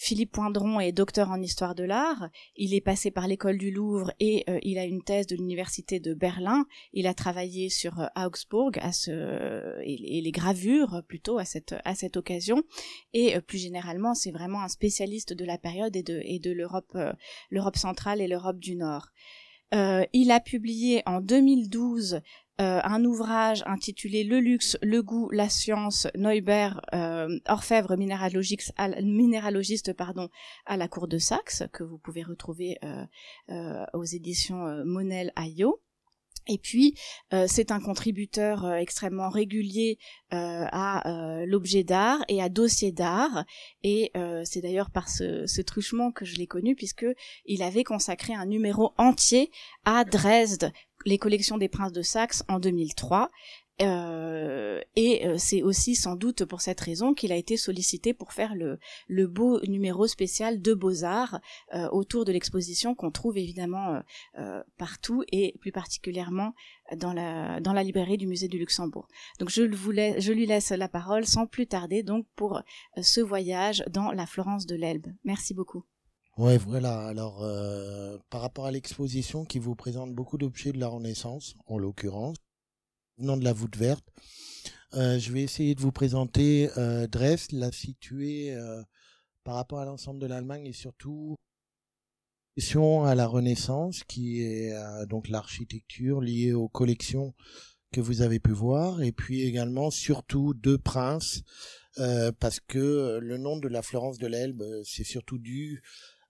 Philippe Poindron est docteur en histoire de l'art. Il est passé par l'école du Louvre et euh, il a une thèse de l'université de Berlin. Il a travaillé sur euh, Augsbourg à ce, et, les gravures plutôt à cette, à cette occasion. Et euh, plus généralement, c'est vraiment un spécialiste de la période et de, et de l'Europe, l'Europe centrale et l'Europe du Nord. il a publié en 2012 euh, un ouvrage intitulé Le luxe, le goût, la science, Neubert, euh, orfèvre minéralogiste, à, minéralogiste pardon, à la cour de Saxe, que vous pouvez retrouver euh, euh aux éditions euh, Monel Ayo. Et puis, euh, c'est un contributeur euh, extrêmement régulier euh, à l'objet d'art et à dossier d'art. Et c'est d'ailleurs par ce, ce, truchement que je l'ai connu, puisque il avait consacré un numéro entier à Dresde, les collections des princes de Saxe en 2003. Euh, et euh, c'est aussi sans doute pour cette raison qu'il a été sollicité pour faire le, le beau numéro spécial de Beaux-Arts euh, autour de l'exposition qu'on trouve évidemment partout et plus particulièrement dans la, dans la librairie du musée du Luxembourg. Donc je, je lui laisse la parole sans plus tarder donc pour ce voyage dans la Florence de l'Elbe. Merci beaucoup. Ouais, voilà. Alors, par rapport à l'exposition qui vous présente beaucoup d'objets de la Renaissance, en l'occurrence, nom de la voûte verte. Euh, je vais essayer de vous présenter euh, Dresde, la située euh, par rapport à l'ensemble de l'Allemagne et surtout à la Renaissance, qui est euh, donc l'architecture liée aux collections que vous avez pu voir, et puis également surtout deux princes, parce que le nom de la Florence de l'Elbe, c'est surtout dû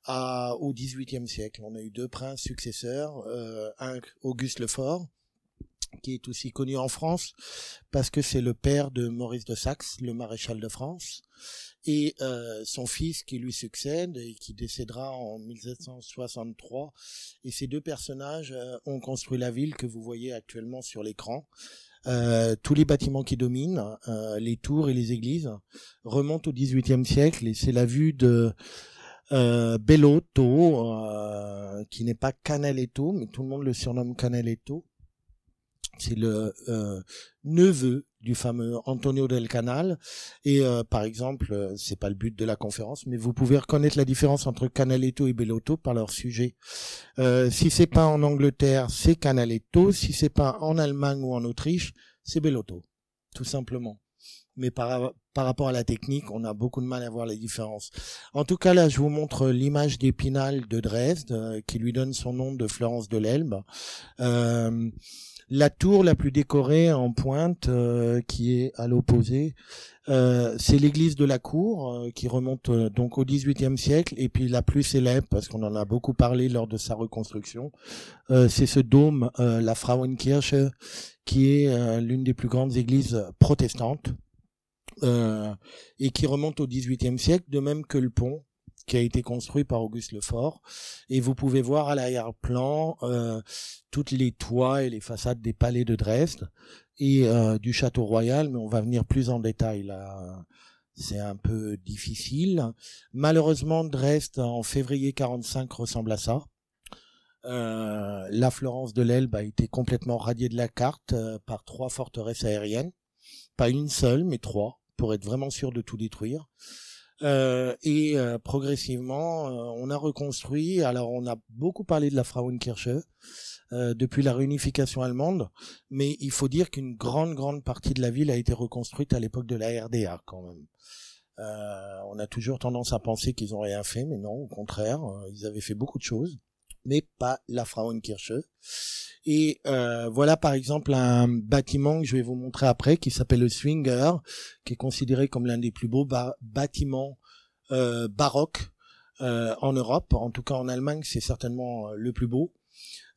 à, au XVIIIe siècle. On a eu deux princes successeurs, un Auguste le Fort, qui est aussi connu en France parce que c'est le père de Maurice de Saxe, le maréchal de France, et euh, son fils qui lui succède et qui décédera en 1763. Et ces deux personnages euh, ont construit la ville que vous voyez actuellement sur l'écran. Euh, tous les bâtiments qui dominent, euh, les tours et les églises, remontent au XVIIIe siècle et c'est la vue de euh, Bellotto, qui n'est pas Canaletto, mais tout le monde le surnomme Canaletto, c'est le euh, neveu du fameux Antonio del Canal. Et euh, par exemple euh, c'est pas le but de la conférence mais vous pouvez reconnaître la différence entre Canaletto et Bellotto par leur sujet. Euh, si c'est pas en Angleterre c'est Canaletto si c'est pas en Allemagne ou en Autriche c'est Bellotto tout simplement mais par, par rapport à la technique, on a beaucoup de mal à voir les différences. En tout cas, là, je vous montre l'image d'Épinal de Dresde, qui lui donne son nom de Florence de l'Elbe. Euh, la tour la plus décorée en pointe, euh, qui est à l'opposé, euh, c'est l'église de la cour, euh, qui remonte donc au XVIIIe siècle, et puis la plus célèbre, parce qu'on en a beaucoup parlé lors de sa reconstruction, c'est ce dôme, la Frauenkirche, qui est l'une des plus grandes églises protestantes. Et qui remonte au XVIIIe siècle, de même que le pont, qui a été construit par Auguste Lefort. Et vous pouvez voir à l'arrière-plan euh, toutes les toits et les façades des palais de Dresde et euh, du château royal, mais on va venir plus en détail là. C'est un peu difficile. Malheureusement, Dresde en février 45 ressemble à ça. Euh, la Florence de l'Elbe a été complètement radiée de la carte euh, par trois forteresses aériennes, pas une seule, mais trois, pour être vraiment sûr de tout détruire. Euh, et euh, progressivement, euh, on a reconstruit. Alors, on a beaucoup parlé de la Frauenkirche depuis la réunification allemande, mais il faut dire qu'une grande, grande partie de la ville a été reconstruite à l'époque de la RDA, quand même. on a toujours tendance à penser qu'ils ont rien fait, mais non, au contraire, ils avaient fait beaucoup de choses, mais pas la Frauenkirche. Et euh, voilà par exemple un bâtiment que je vais vous montrer après qui s'appelle le Swinger, qui est considéré comme l'un des plus beaux bâtiments euh, baroques euh, en Europe. En tout cas en Allemagne, c'est certainement le plus beau.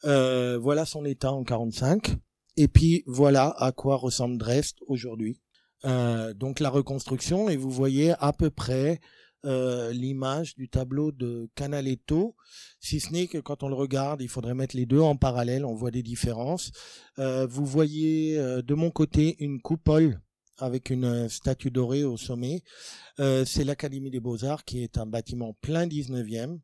voilà son état en 45. Et puis voilà à quoi ressemble Dresde aujourd'hui. donc la reconstruction et vous voyez à peu près euh, l'image du tableau de Canaletto, si ce n'est que quand on le regarde, il faudrait mettre les deux en parallèle, on voit des différences. Euh, vous voyez euh, de mon côté une coupole avec une statue dorée au sommet. c'est l'Académie des Beaux-Arts qui est un bâtiment plein 19e.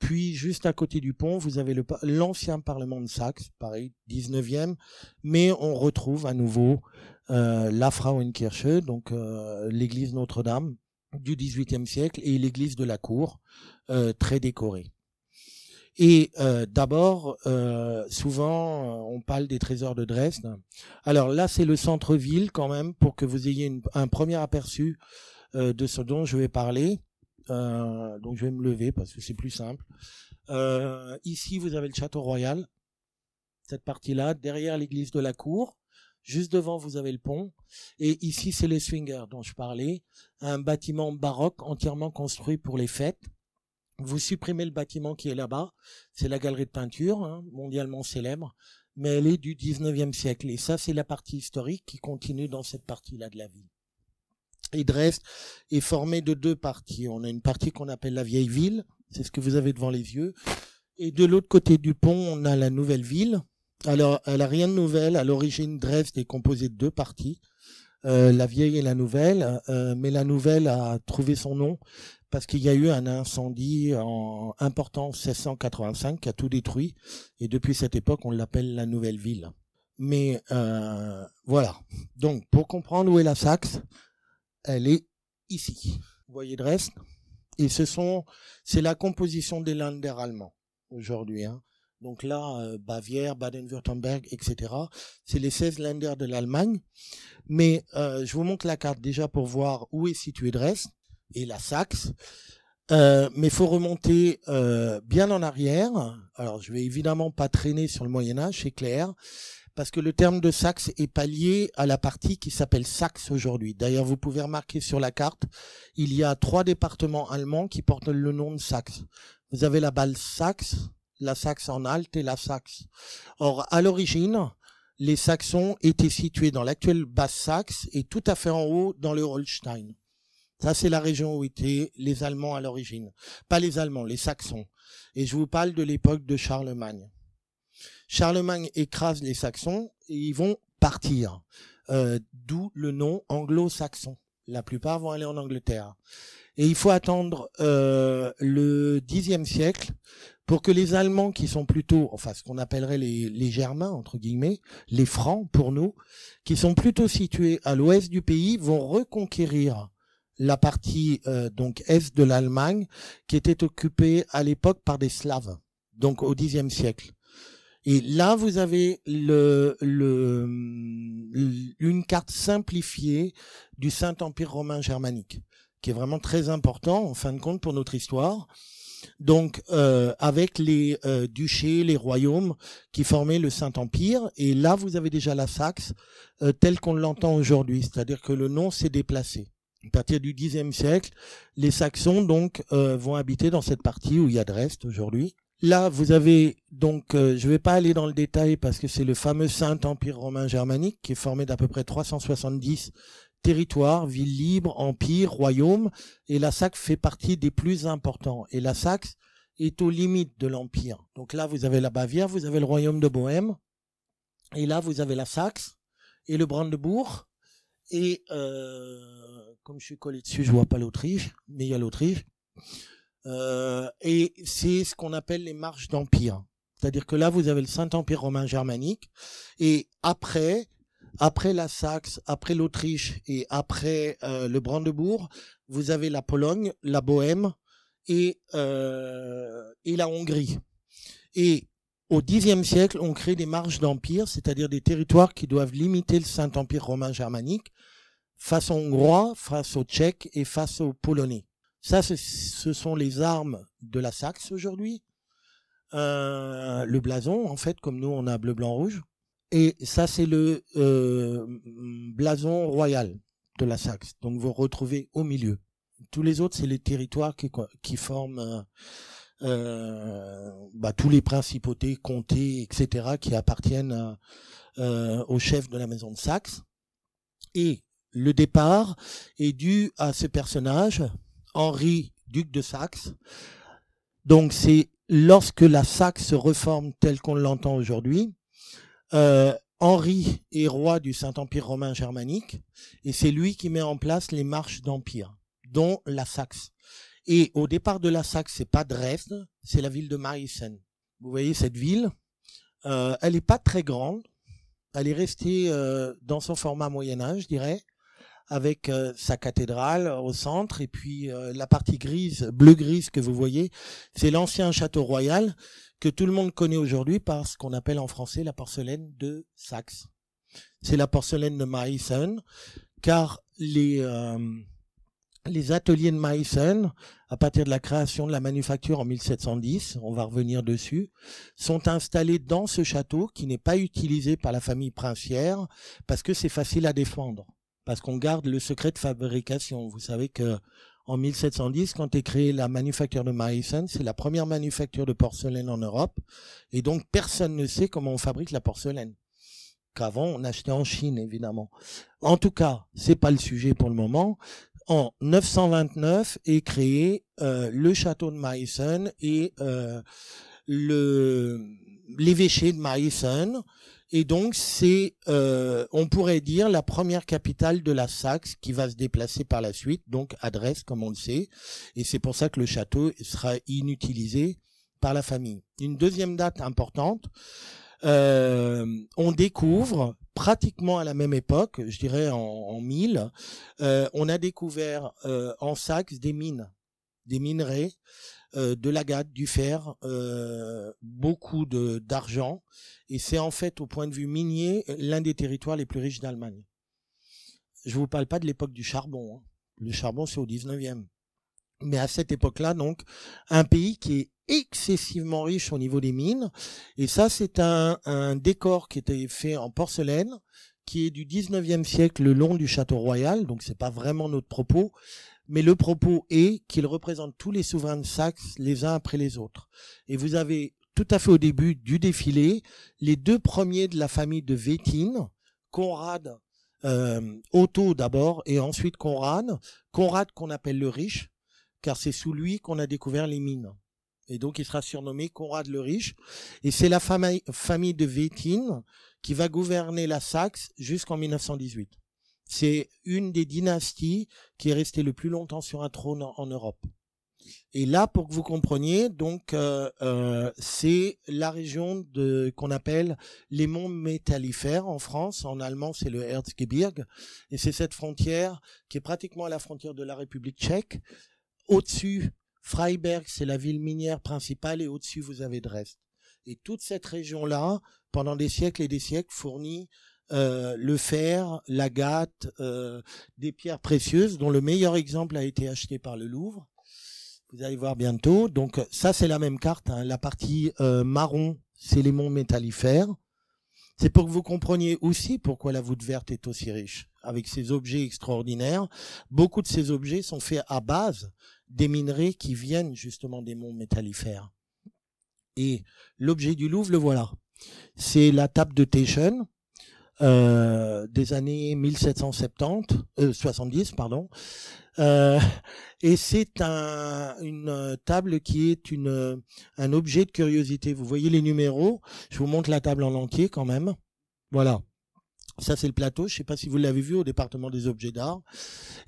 Puis juste à côté du pont, vous avez l'ancien Parlement de Saxe, pareil, 19e, mais on retrouve à nouveau la Frauenkirche, donc l'église Notre-Dame, du XVIIIe siècle et l'église de la cour, euh, très décorée. Et euh, d'abord, euh, souvent, on parle des trésors de Dresde. Alors là, c'est le centre-ville quand même, pour que vous ayez un premier aperçu de ce dont je vais parler. donc je vais me lever parce que c'est plus simple. ici, vous avez le château royal, cette partie-là, derrière l'église de la cour. Juste devant, vous avez le pont. Et ici, c'est les swingers dont je parlais. Un bâtiment baroque entièrement construit pour les fêtes. Vous supprimez le bâtiment qui est là-bas. C'est la galerie de peinture, hein, mondialement célèbre. Mais elle est du 19e siècle. Et ça, c'est la partie historique qui continue dans cette partie-là de la ville. Et Dresde est formée de deux parties. On a une partie qu'on appelle la vieille ville. C'est ce que vous avez devant les yeux. Et de l'autre côté du pont, on a la nouvelle ville, alors, elle a rien de nouvelle. À l'origine, Dresde est composée de deux parties, euh, la vieille et la nouvelle. Euh, mais la nouvelle a trouvé son nom parce qu'il y a eu un incendie en important 1685 qui a tout détruit. Et depuis cette époque, on l'appelle la nouvelle ville. Mais euh, voilà. Donc, pour comprendre où est la Saxe, elle est ici. Vous voyez Dresde? Et ce sont, c'est la composition des Länder allemands aujourd'hui. Hein. Donc là, euh, Bavière, Baden-Württemberg, etc. C'est les 16 Länder de l'Allemagne. Mais euh, je vous montre la carte déjà pour voir où est situé Dresde et la Saxe. Euh, mais faut remonter euh, bien en arrière. Alors, je vais évidemment pas traîner sur le Moyen Âge, c'est clair, parce que le terme de Saxe est pas lié à la partie qui s'appelle Saxe aujourd'hui. D'ailleurs, vous pouvez remarquer sur la carte, il y a trois départements allemands qui portent le nom de Saxe. Vous avez la balle Saxe, la Saxe en Alte et la Saxe. Or, à l'origine, les Saxons étaient situés dans l'actuelle Basse-Saxe et tout à fait en haut dans le Holstein. Ça, c'est la région où étaient les Allemands à l'origine. Pas les Allemands, les Saxons. Et je vous parle de l'époque de Charlemagne. Charlemagne écrase les Saxons et ils vont partir. Euh, d'où le nom anglo-saxon. La plupart vont aller en Angleterre. Et il faut attendre euh, le Xe siècle pour que les Allemands, qui sont plutôt, enfin ce qu'on appellerait les, les Germains, entre guillemets, les Francs pour nous, qui sont plutôt situés à l'ouest du pays, vont reconquérir la partie euh, donc est de l'Allemagne, qui était occupée à l'époque par des Slaves, donc au Xe siècle. Et là, vous avez le, le, une carte simplifiée du Saint-Empire romain germanique, qui est vraiment très important, en fin de compte, pour notre histoire donc euh, avec les euh, duchés, les royaumes qui formaient le Saint-Empire. Et là, vous avez déjà la Saxe euh, telle qu'on l'entend aujourd'hui, c'est-à-dire que le nom s'est déplacé. À partir du Xe siècle, les Saxons donc vont habiter dans cette partie où il y a Dresde aujourd'hui. Là, vous avez donc, je ne vais pas aller dans le détail parce que c'est le fameux Saint-Empire romain germanique qui est formé d'à peu près 370 territoire, ville libre, empire, royaume, et la Saxe fait partie des plus importants. Et la Saxe est aux limites de l'empire. Donc là, vous avez la Bavière, vous avez le royaume de Bohême, et là, vous avez la Saxe et le Brandebourg, et euh, comme je suis collé dessus, je vois pas l'Autriche, mais il y a l'Autriche. Euh, et c'est ce qu'on appelle les marches d'empire. C'est-à-dire que là, vous avez le Saint-Empire romain germanique, et après, après la Saxe, après l'Autriche et après euh, le Brandebourg, vous avez la Pologne, la Bohème et, euh, et la Hongrie. Et au Xe siècle, on crée des marges d'empire, c'est-à-dire des territoires qui doivent limiter le Saint-Empire romain germanique face aux Hongrois, face aux Tchèques et face aux Polonais. Ça, ce sont les armes de la Saxe aujourd'hui. Euh, le blason, en fait, comme nous, on a bleu, blanc, rouge. Et ça, c'est le euh, blason royal de la Saxe. Donc vous retrouvez au milieu. Tous les autres, c'est les territoires qui, qui forment euh, euh, bah, tous les principautés, comtés, etc., qui appartiennent euh, au chef de la maison de Saxe. Et le départ est dû à ce personnage, Henri, duc de Saxe. Donc c'est lorsque la Saxe se reforme telle qu'on l'entend aujourd'hui, euh, Henri est roi du Saint-Empire romain germanique et c'est lui qui met en place les marches d'empire, dont la Saxe. Et au départ de la Saxe, c'est pas Dresde, c'est la ville de Meissen. Vous voyez cette ville, euh, elle est pas très grande, elle est restée euh, dans son format Moyen Âge, je dirais, avec euh, sa cathédrale au centre et puis euh, la partie grise, bleu-grise que vous voyez, c'est l'ancien château royal que tout le monde connaît aujourd'hui par ce qu'on appelle en français la porcelaine de Saxe. C'est la porcelaine de Meissen, car les euh, les ateliers de Meissen, à partir de la création de la manufacture en 1710, on va revenir dessus, sont installés dans ce château qui n'est pas utilisé par la famille princière parce que c'est facile à défendre, parce qu'on garde le secret de fabrication. Vous savez que en 1710, quand est créée la manufacture de Meissen, c'est la première manufacture de porcelaine en Europe, et donc personne ne sait comment on fabrique la porcelaine qu'avant on achetait en Chine évidemment. En tout cas, c'est pas le sujet pour le moment en 929 est créé euh, le château de Meissen et euh, le l'évêché de Meissen. Et donc c'est, euh, on pourrait dire, la première capitale de la Saxe qui va se déplacer par la suite, donc à Dresde, comme on le sait. Et c'est pour ça que le château sera inutilisé par la famille. Une deuxième date importante, euh, on découvre pratiquement à la même époque, je dirais en, en 1000, euh, on a découvert en Saxe des mines, des minerais, de l'agate, du fer, beaucoup de d'argent, et c'est en fait au point de vue minier l'un des territoires les plus riches d'Allemagne. Je vous parle pas de l'époque du charbon. Hein. Le charbon c'est au 19e. Mais à cette époque-là, donc, un pays qui est excessivement riche au niveau des mines. Et ça, c'est un, un décor qui était fait en porcelaine, qui est du 19e siècle le long du château royal. Donc, c'est pas vraiment notre propos. Mais le propos est qu'il représente tous les souverains de Saxe les uns après les autres. Et vous avez tout à fait au début du défilé les deux premiers de la famille de Wettin, Conrad, euh, Otto d'abord et ensuite Conrad. Conrad qu'on appelle le riche, car c'est sous lui qu'on a découvert les mines. Et donc il sera surnommé Conrad le Riche. Et c'est la famille, de Wettin qui va gouverner la Saxe jusqu'en 1918. C'est une des dynasties qui est restée le plus longtemps sur un trône en, Europe. Et là, pour que vous compreniez, donc euh, euh, c'est la région de qu'on appelle les monts métallifères en France. En allemand, c'est le Erzgebirge, et c'est cette frontière qui est pratiquement à la frontière de la République tchèque. Au-dessus, Freiberg, c'est la ville minière principale et au-dessus, vous avez Dresde. Et toute cette région-là, pendant des siècles et des siècles, fournit euh, le fer, l'agate, euh, des pierres précieuses, dont le meilleur exemple a été acheté par le Louvre. Vous allez voir bientôt. Donc ça, c'est la même carte. Hein. La partie euh, marron, c'est les monts métallifères. C'est pour que vous compreniez aussi pourquoi la voûte verte est aussi riche, avec ces objets extraordinaires. Beaucoup de ces objets sont faits à base des minerais qui viennent justement des monts métallifères. Et l'objet du Louvre, le voilà. C'est la table de Taschen euh, des années 1770, euh, 70, pardon. Euh, et c'est un, une table qui est une, un objet de curiosité. Vous voyez les numéros. Je vous montre la table en entier quand même. Voilà. Ça, c'est le plateau. Je ne sais pas si vous l'avez vu au département des objets d'art.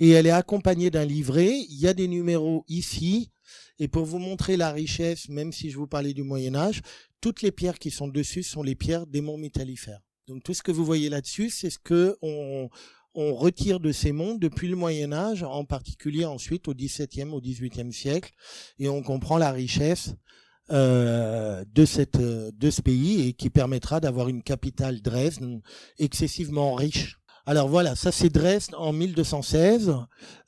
Et elle est accompagnée d'un livret. Il y a des numéros ici. Et pour vous montrer la richesse, même si je vous parlais du Moyen Âge, toutes les pierres qui sont dessus sont les pierres des monts métallifères. Donc tout ce que vous voyez là-dessus, c'est ce que on, retire de ces monts depuis le Moyen Âge, en particulier ensuite au XVIIe, au XVIIIe siècle, et on comprend la richesse euh, de cette de ce pays et qui permettra d'avoir une capitale Dresde excessivement riche. Alors voilà, ça c'est Dresde en 1216.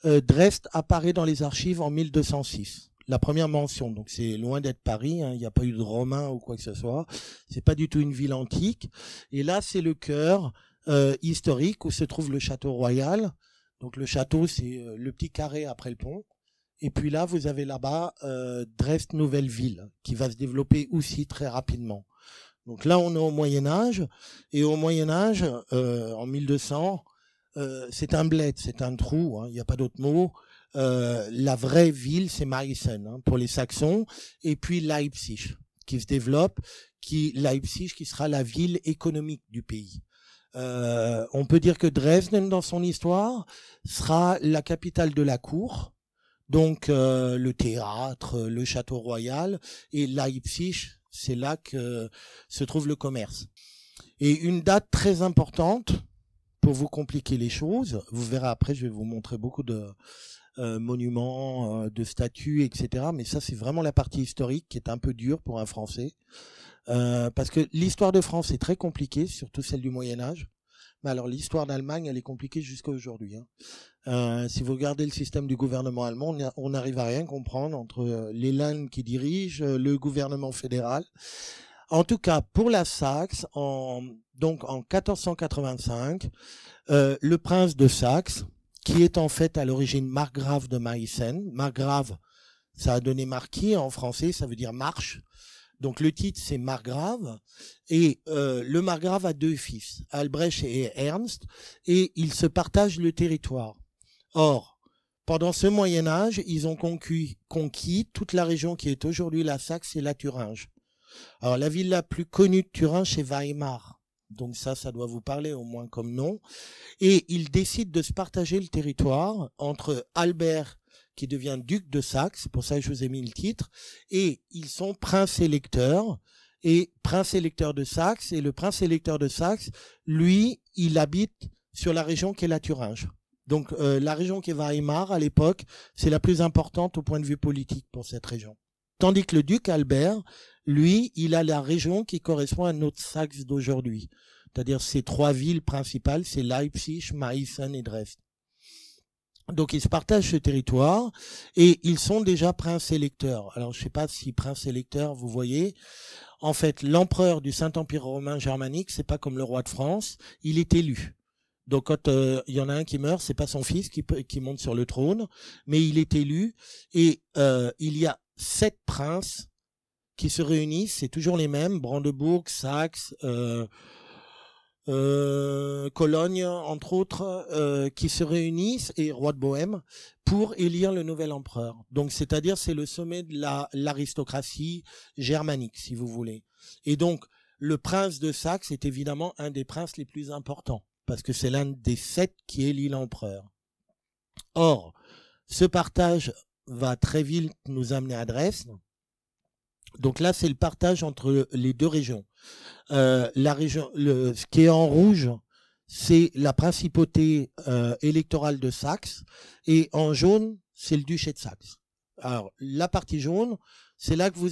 Euh, Dresde apparaît dans les archives en 1206. La première mention, donc c'est loin d'être Paris, hein, il n'y a pas eu de Romains ou quoi que ce soit. C'est pas du tout une ville antique. Et là, c'est le cœur euh, historique où se trouve le château royal. Donc le château, c'est euh, le petit carré après le pont. Et puis là, vous avez là-bas euh, Dresde Nouvelle Ville, qui va se développer aussi très rapidement. Donc là, on est au Moyen Âge, et au Moyen Âge, en 1200, euh, c'est un bled, c'est un trou, hein, il n'y a pas d'autre mot. Euh, la vraie ville, c'est Meissen hein, pour les Saxons, et puis Leipzig, qui se développe, qui Leipzig, qui sera la ville économique du pays. Euh, on peut dire que Dresden, dans son histoire, sera la capitale de la cour, donc euh, le théâtre, le château royal, et Leipzig, c'est là que se trouve le commerce. Et une date très importante pour vous compliquer les choses, vous verrez après, je vais vous montrer beaucoup de euh, monuments, euh, de statues, etc. Mais ça, c'est vraiment la partie historique qui est un peu dure pour un Français. Euh, parce que l'histoire de France est très compliquée, surtout celle du Moyen Âge. Mais alors l'histoire d'Allemagne, elle est compliquée jusqu'à aujourd'hui. Hein. Euh, si vous regardez le système du gouvernement allemand, on n'arrive à rien comprendre entre les langues qui dirigent, le gouvernement fédéral. En tout cas, pour la Saxe, en, donc en 1485, euh, le prince de Saxe, qui est en fait à l'origine margrave de Meissen, margrave, ça a donné marquis en français, ça veut dire marche. Donc le titre c'est margrave et euh, le margrave a deux fils, Albrecht et Ernst, et ils se partagent le territoire. Or, pendant ce Moyen Âge, ils ont conquis, conquis toute la région qui est aujourd'hui la Saxe et la Thuringe. Alors la ville la plus connue de Turin, c'est Weimar. Donc ça, ça doit vous parler au moins comme nom. Et ils décident de se partager le territoire entre Albert, qui devient duc de Saxe, pour ça que je vous ai mis le titre, et ils sont princes électeurs, et prince électeur de Saxe, et le prince électeur de Saxe, lui, il habite sur la région qui est la Thuringe. Donc euh, la région qui est Weimar à l'époque, c'est la plus importante au point de vue politique pour cette région. Tandis que le duc Albert, lui, il a la région qui correspond à notre Saxe d'aujourd'hui. C'est-à-dire ces trois villes principales, c'est Leipzig, Meissen et Dresde. Donc ils se partagent ce territoire et ils sont déjà princes électeurs. Alors je ne sais pas si prince électeur, vous voyez. En fait, l'empereur du Saint-Empire romain germanique, c'est pas comme le roi de France, il est élu. Donc quand euh, il y en a un qui meurt, c'est pas son fils qui, qui monte sur le trône, mais il est élu et euh, il y a sept princes qui se réunissent, c'est toujours les mêmes, Brandebourg, Saxe, euh, euh, Cologne, entre autres, euh, qui se réunissent, et roi de Bohême, pour élire le nouvel empereur. Donc, c'est-à-dire, c'est le sommet de l'aristocratie germanique, si vous voulez. Et donc, le prince de Saxe est évidemment un des princes les plus importants, parce que c'est l'un des sept qui élit l'empereur. Or, ce partage va très vite nous amener à Dresde, donc là, c'est le partage entre les deux régions. Euh, la région, le, ce qui est en rouge, c'est la principauté euh, électorale de Saxe, et en jaune, c'est le duché de Saxe. Alors la partie jaune, c'est là que vous,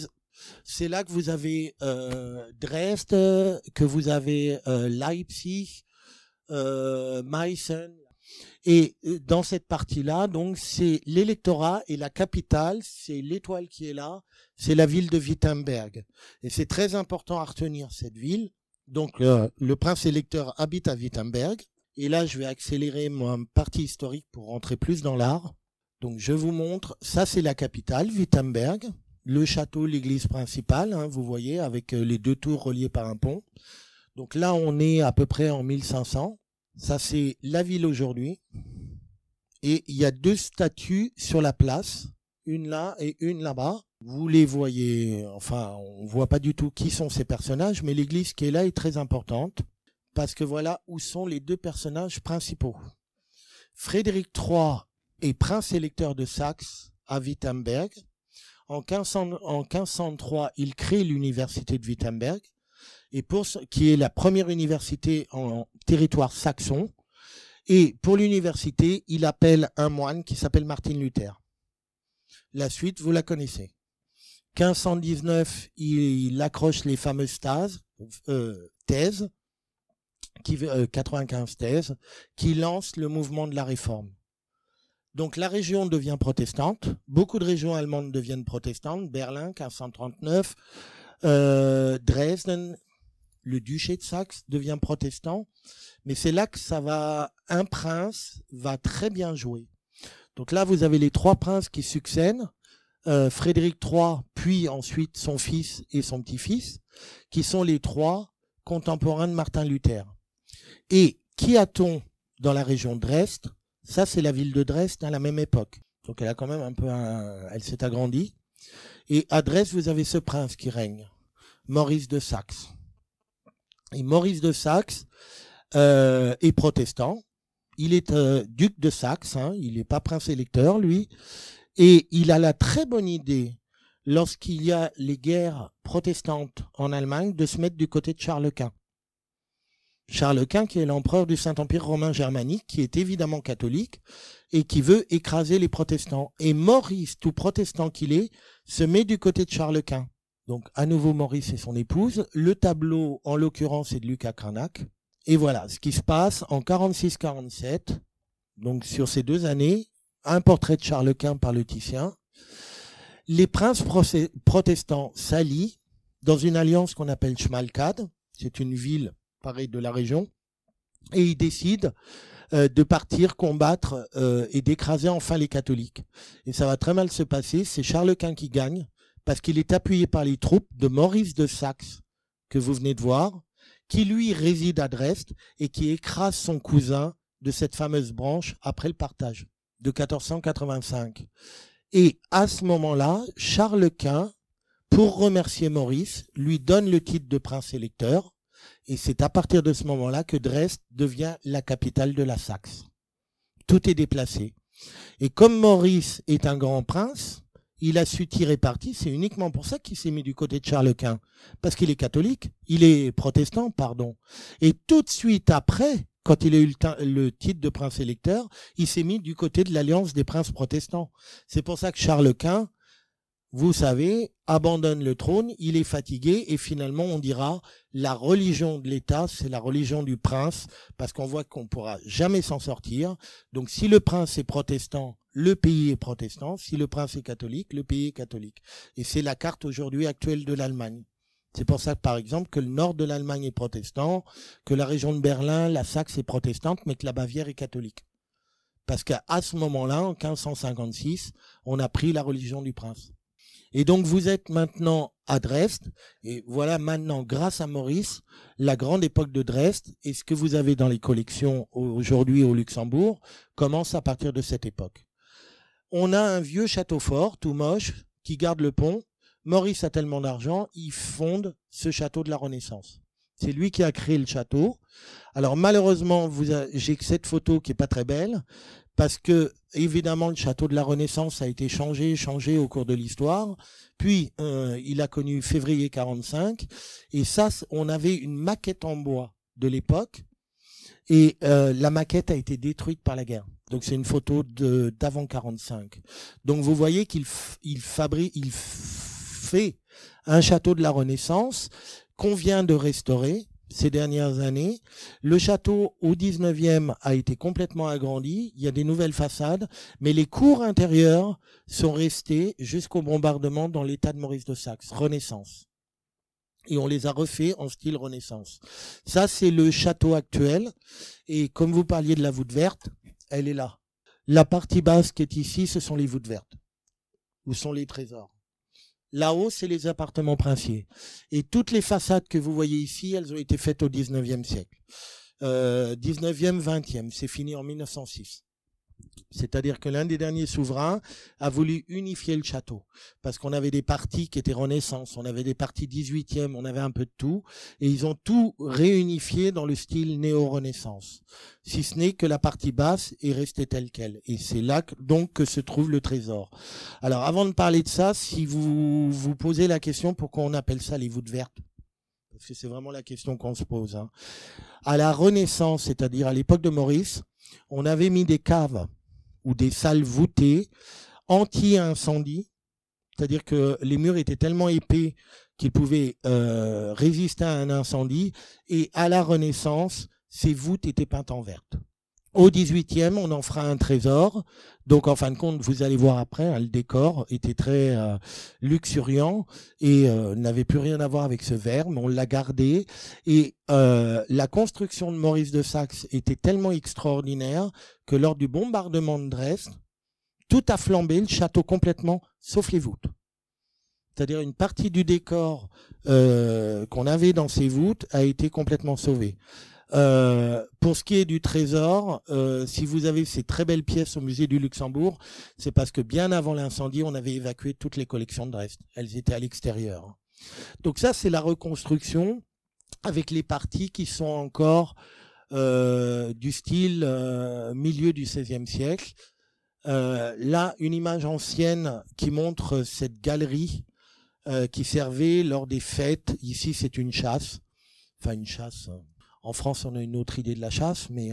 c'est là que vous avez euh, Dresde, que vous avez euh, Leipzig, euh, Meissen, et dans cette partie-là, donc, c'est l'électorat et la capitale, c'est l'étoile qui est là, c'est la ville de Wittenberg. Et c'est très important à retenir cette ville. Donc, euh, le prince électeur habite à Wittenberg. Et là, je vais accélérer mon partie historique pour rentrer plus dans l'art. Donc, je vous montre, ça c'est la capitale, Wittenberg. Le château, l'église principale, hein, vous voyez, avec euh, les deux tours reliées par un pont. Donc là, on est à peu près en 1500. Ça, c'est la ville aujourd'hui. Et il y a deux statues sur la place, une là et une là-bas. Vous les voyez, enfin, on voit pas du tout qui sont ces personnages, mais l'église qui est là est très importante parce que voilà où sont les deux personnages principaux. Frédéric III est prince électeur de Saxe à Wittenberg. En, en 1503, il crée l'université de Wittenberg et pour qui est la première université en territoire saxon. Et pour l'université, il appelle un moine qui s'appelle Martin Luther. La suite, vous la connaissez. 1519, il, accroche les fameuses thèses, euh, thèses qui, 95 euh, thèses, qui lancent le mouvement de la réforme. Donc la région devient protestante, beaucoup de régions allemandes deviennent protestantes, Berlin 1539, euh, Dresden le duché de Saxe devient protestant, mais c'est là que ça va, un prince va très bien jouer. Donc là, vous avez les trois princes qui succèdent, euh, Frédéric III, puis ensuite son fils et son petit-fils, qui sont les trois contemporains de Martin Luther. Et qui a-t-on dans la région de Dresde? Ça, c'est la ville de Dresde à la même époque. Donc elle a quand même un peu, elle s'est agrandie. Et à Dresde, vous avez ce prince qui règne, Maurice de Saxe. Et Maurice de Saxe euh, est protestant. Il est euh, duc de Saxe, hein, il n'est pas prince électeur, lui. Et il a la très bonne idée, lorsqu'il y a les guerres protestantes en Allemagne, de se mettre du côté de Charles Quint. Charles Quint qui est l'empereur du Saint-Empire romain germanique, qui est évidemment catholique et qui veut écraser les protestants. Et Maurice, tout protestant qu'il est, se met du côté de Charles Quint. Donc à nouveau Maurice et son épouse. Le tableau, en l'occurrence, est de Lucas Cranach. Et voilà ce qui se passe en 46-47. Donc sur ces deux années, un portrait de Charles Quint par le Titien. Les princes protestants s'allient dans une alliance qu'on appelle Schmalkad. C'est une ville, pareil, de la région. Et ils décident euh, de partir combattre euh, et d'écraser enfin les catholiques. Et ça va très mal se passer. C'est Charles Quint qui gagne parce qu'il est appuyé par les troupes de Maurice de Saxe que vous venez de voir, qui lui réside à Dresde et qui écrase son cousin de cette fameuse branche après le partage de 1485. Et à ce moment-là, Charles Quint, pour remercier Maurice, lui donne le titre de prince électeur. Et c'est à partir de ce moment-là que Dresde devient la capitale de la Saxe. Tout est déplacé. Et comme Maurice est un grand prince, il a su tirer parti. C'est uniquement pour ça qu'il s'est mis du côté de Charles Quint. Parce qu'il est catholique. Il est protestant, pardon. Et tout de suite après, quand il a eu le, titre de prince électeur, il s'est mis du côté de l'alliance des princes protestants. C'est pour ça que Charles Quint, vous savez, abandonne le trône, il est fatigué et finalement on dira la religion de l'État, c'est la religion du prince, parce qu'on voit qu'on ne pourra jamais s'en sortir. Donc si le prince est protestant, le pays est protestant. Si le prince est catholique, le pays est catholique. Et c'est la carte aujourd'hui actuelle de l'Allemagne. C'est pour ça, par exemple, que le nord de l'Allemagne est protestant, que la région de Berlin, la Saxe est protestante, mais que la Bavière est catholique. Parce qu'à ce moment-là, en 1556, on a pris la religion du prince. Et donc vous êtes maintenant à Dresde, et voilà maintenant, grâce à Maurice, la grande époque de Dresde, et ce que vous avez dans les collections aujourd'hui au Luxembourg, commence à partir de cette époque. On a un vieux château fort, tout moche, qui garde le pont, Maurice a tellement d'argent, il fonde ce château de la Renaissance. C'est lui qui a créé le château. Alors malheureusement, j'ai cette photo qui est pas très belle parce que évidemment le château de la Renaissance a été changé, changé au cours de l'histoire. Puis euh, il a connu février 45 et ça, on avait une maquette en bois de l'époque et euh, la maquette a été détruite par la guerre. Donc c'est une photo d'avant 45. Donc vous voyez qu'il il fabrique, il fait un château de la Renaissance qu'on vient de restaurer ces dernières années. Le château au 19e a été complètement agrandi, il y a des nouvelles façades, mais les cours intérieures sont restés jusqu'au bombardement dans l'état de Maurice de Saxe, Renaissance. Et on les a refaits en style Renaissance. Ça, c'est le château actuel. Et comme vous parliez de la voûte verte, elle est là. La partie basse qui est ici, ce sont les voûtes vertes. Où sont les trésors Là-haut, c'est les appartements princiers. Et toutes les façades que vous voyez ici, elles ont été faites au 19e siècle. Euh, 19e, 20e, c'est fini en 1906. C'est-à-dire que l'un des derniers souverains a voulu unifier le château. Parce qu'on avait des parties qui étaient Renaissance, on avait des parties 18e, on avait un peu de tout. Et ils ont tout réunifié dans le style néo-Renaissance. Si ce n'est que la partie basse est restée telle qu'elle. Et c'est là donc que se trouve le trésor. Alors avant de parler de ça, si vous vous posez la question pourquoi on appelle ça les voûtes vertes, parce que c'est vraiment la question qu'on se pose. Hein. À la Renaissance, c'est-à-dire à l'époque de Maurice, on avait mis des caves ou des salles voûtées anti-incendie, c'est-à-dire que les murs étaient tellement épais qu'ils pouvaient euh, résister à un incendie, et à la Renaissance, ces voûtes étaient peintes en verte. Au 18e, on en fera un trésor. Donc, en fin de compte, vous allez voir après, hein, le décor était très euh, luxuriant et euh, n'avait plus rien à voir avec ce verre, mais on l'a gardé. Et euh, la construction de Maurice de Saxe était tellement extraordinaire que lors du bombardement de Dresde, tout a flambé, le château complètement, sauf les voûtes. C'est-à-dire une partie du décor qu'on avait dans ces voûtes a été complètement sauvée. Euh, pour ce qui est du trésor, euh, si vous avez ces très belles pièces au musée du Luxembourg, c'est parce que bien avant l'incendie, on avait évacué toutes les collections de Dresde. Elles étaient à l'extérieur. Donc ça, c'est la reconstruction avec les parties qui sont encore euh, du style milieu du XVIe siècle. là, une image ancienne qui montre cette galerie qui servait lors des fêtes. Ici, c'est une chasse. Enfin, une chasse. En France, on a une autre idée de la chasse, mais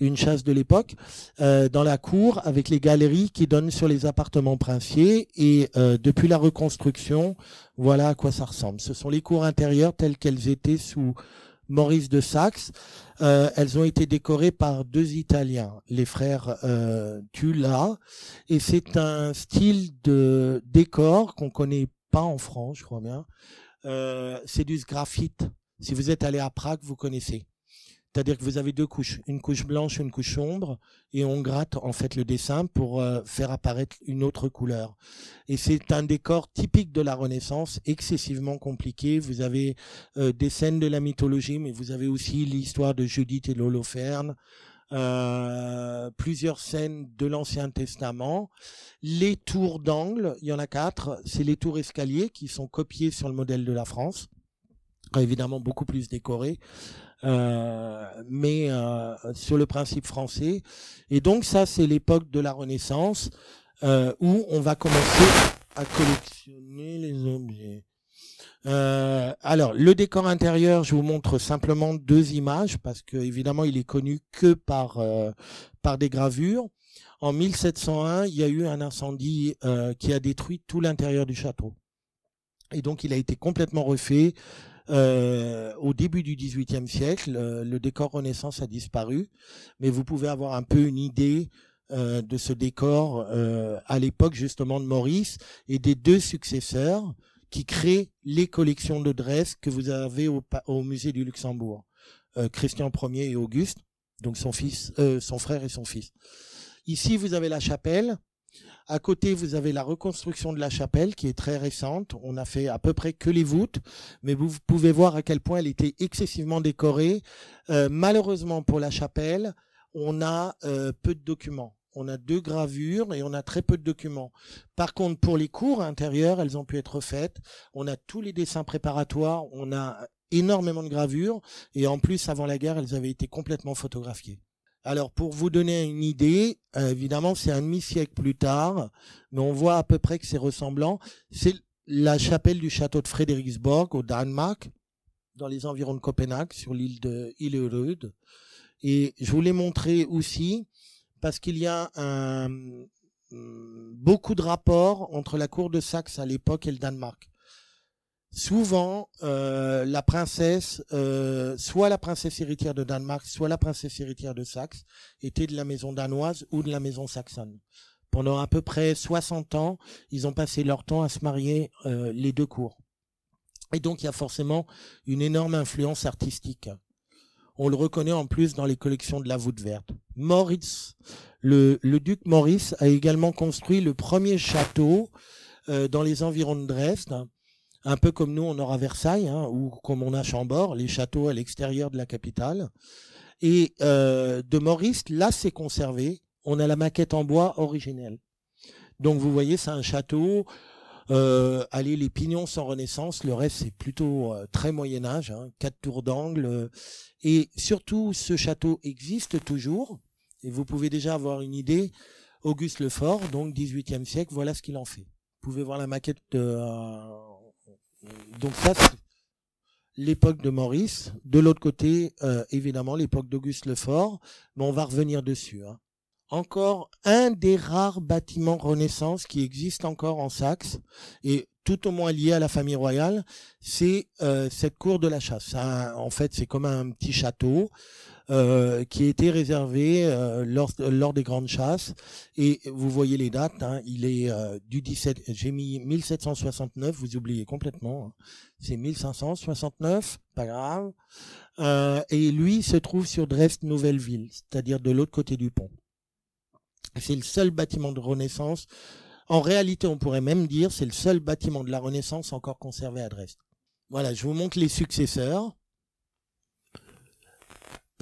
une chasse de l'époque, dans la cour avec les galeries qui donnent sur les appartements princiers. Et depuis la reconstruction, voilà à quoi ça ressemble. Ce sont les cours intérieures telles qu'elles étaient sous Maurice de Saxe. Euh, elles ont été décorées par deux Italiens, les frères euh, Tula, et c'est un style de décor qu'on connaît pas en France, je crois bien. Euh, c'est du graphite. Si vous êtes allé à Prague, vous connaissez. C'est-à-dire que vous avez deux couches, une couche blanche une couche sombre, et on gratte en fait le dessin pour euh, faire apparaître une autre couleur. Et c'est un décor typique de la Renaissance, excessivement compliqué. Vous avez euh, des scènes de la mythologie, mais vous avez aussi l'histoire de Judith et l'Holoferne. Euh, plusieurs scènes de l'Ancien Testament, les tours d'angle, il y en a quatre, c'est les tours escaliers qui sont copiés sur le modèle de la France, évidemment beaucoup plus décorés. Euh, mais euh, sur le principe français. Et donc ça, c'est l'époque de la Renaissance euh, où on va commencer à collectionner les objets. alors, le décor intérieur, je vous montre simplement deux images parce que évidemment, il est connu que par par des gravures. En 1701, il y a eu un incendie qui a détruit tout l'intérieur du château. Et donc, il a été complètement refait. Euh, au début du XVIIIe siècle, euh, le décor Renaissance a disparu, mais vous pouvez avoir un peu une idée euh, de ce décor à l'époque justement de Maurice et des deux successeurs qui créent les collections de Dresde que vous avez au, au musée du Luxembourg, Christian Ier et Auguste, donc son fils, son frère et son fils. Ici, vous avez la chapelle à côté, vous avez la reconstruction de la chapelle qui est très récente. On a fait à peu près que les voûtes, mais vous pouvez voir à quel point elle était excessivement décorée. Euh, malheureusement pour la chapelle, on a euh, peu de documents. On a deux gravures et on a très peu de documents. Par contre, pour les cours intérieures, elles ont pu être faites. On a tous les dessins préparatoires, on a énormément de gravures et en plus, avant la guerre, elles avaient été complètement photographiées. Alors, pour vous donner une idée, euh, évidemment, c'est un demi-siècle plus tard, mais on voit à peu près que c'est ressemblant. C'est la chapelle du château de Frederiksborg au Danemark, dans les environs de Copenhague, sur l'île de Hillerød. Et je vous l'ai montré aussi parce qu'il y a un, beaucoup de rapports entre la cour de Saxe à l'époque et le Danemark souvent euh, la princesse, euh, soit la princesse héritière de Danemark, soit la princesse héritière de Saxe, était de la maison danoise ou de la maison saxonne. Pendant à peu près 60 ans, ils ont passé leur temps à se marier euh, les deux cours. Et donc il y a forcément une énorme influence artistique. On le reconnaît en plus dans les collections de la voûte verte. Moritz, le, le duc Maurice a également construit le premier château dans les environs de Dresde un peu comme nous on aura Versailles, hein, ou comme on a Chambord, les châteaux à l'extérieur de la capitale. Et euh, de Maurice, là c'est conservé, on a la maquette en bois originelle. Donc vous voyez, c'est un château. Euh, allez, les pignons sont Renaissance, le reste c'est plutôt euh, très Moyen Âge, hein, quatre tours d'angle. et surtout, ce château existe toujours. Et vous pouvez déjà avoir une idée. Auguste Lefort, donc 18e siècle, voilà ce qu'il en fait. Vous pouvez voir la maquette de, donc ça, c'est l'époque de Maurice. De l'autre côté, euh, évidemment, l'époque d'Auguste Lefort, mais on va revenir dessus. Hein. Encore un des rares bâtiments Renaissance qui existe encore en Saxe, et tout au moins lié à la famille royale, c'est euh, cette cour de la chasse. en fait, c'est comme un petit château euh, qui était réservé euh, lors, lors des grandes chasses. Et vous voyez les dates, hein, il est euh, du 17, j'ai mis 1769, vous oubliez complètement, hein. c'est 1569, pas grave. et lui se trouve sur Dresde Nouvelle Ville, c'est-à-dire de l'autre côté du pont. C'est le seul bâtiment de Renaissance. En réalité, on pourrait même dire c'est le seul bâtiment de la Renaissance encore conservé à Dresde. Voilà, je vous montre les successeurs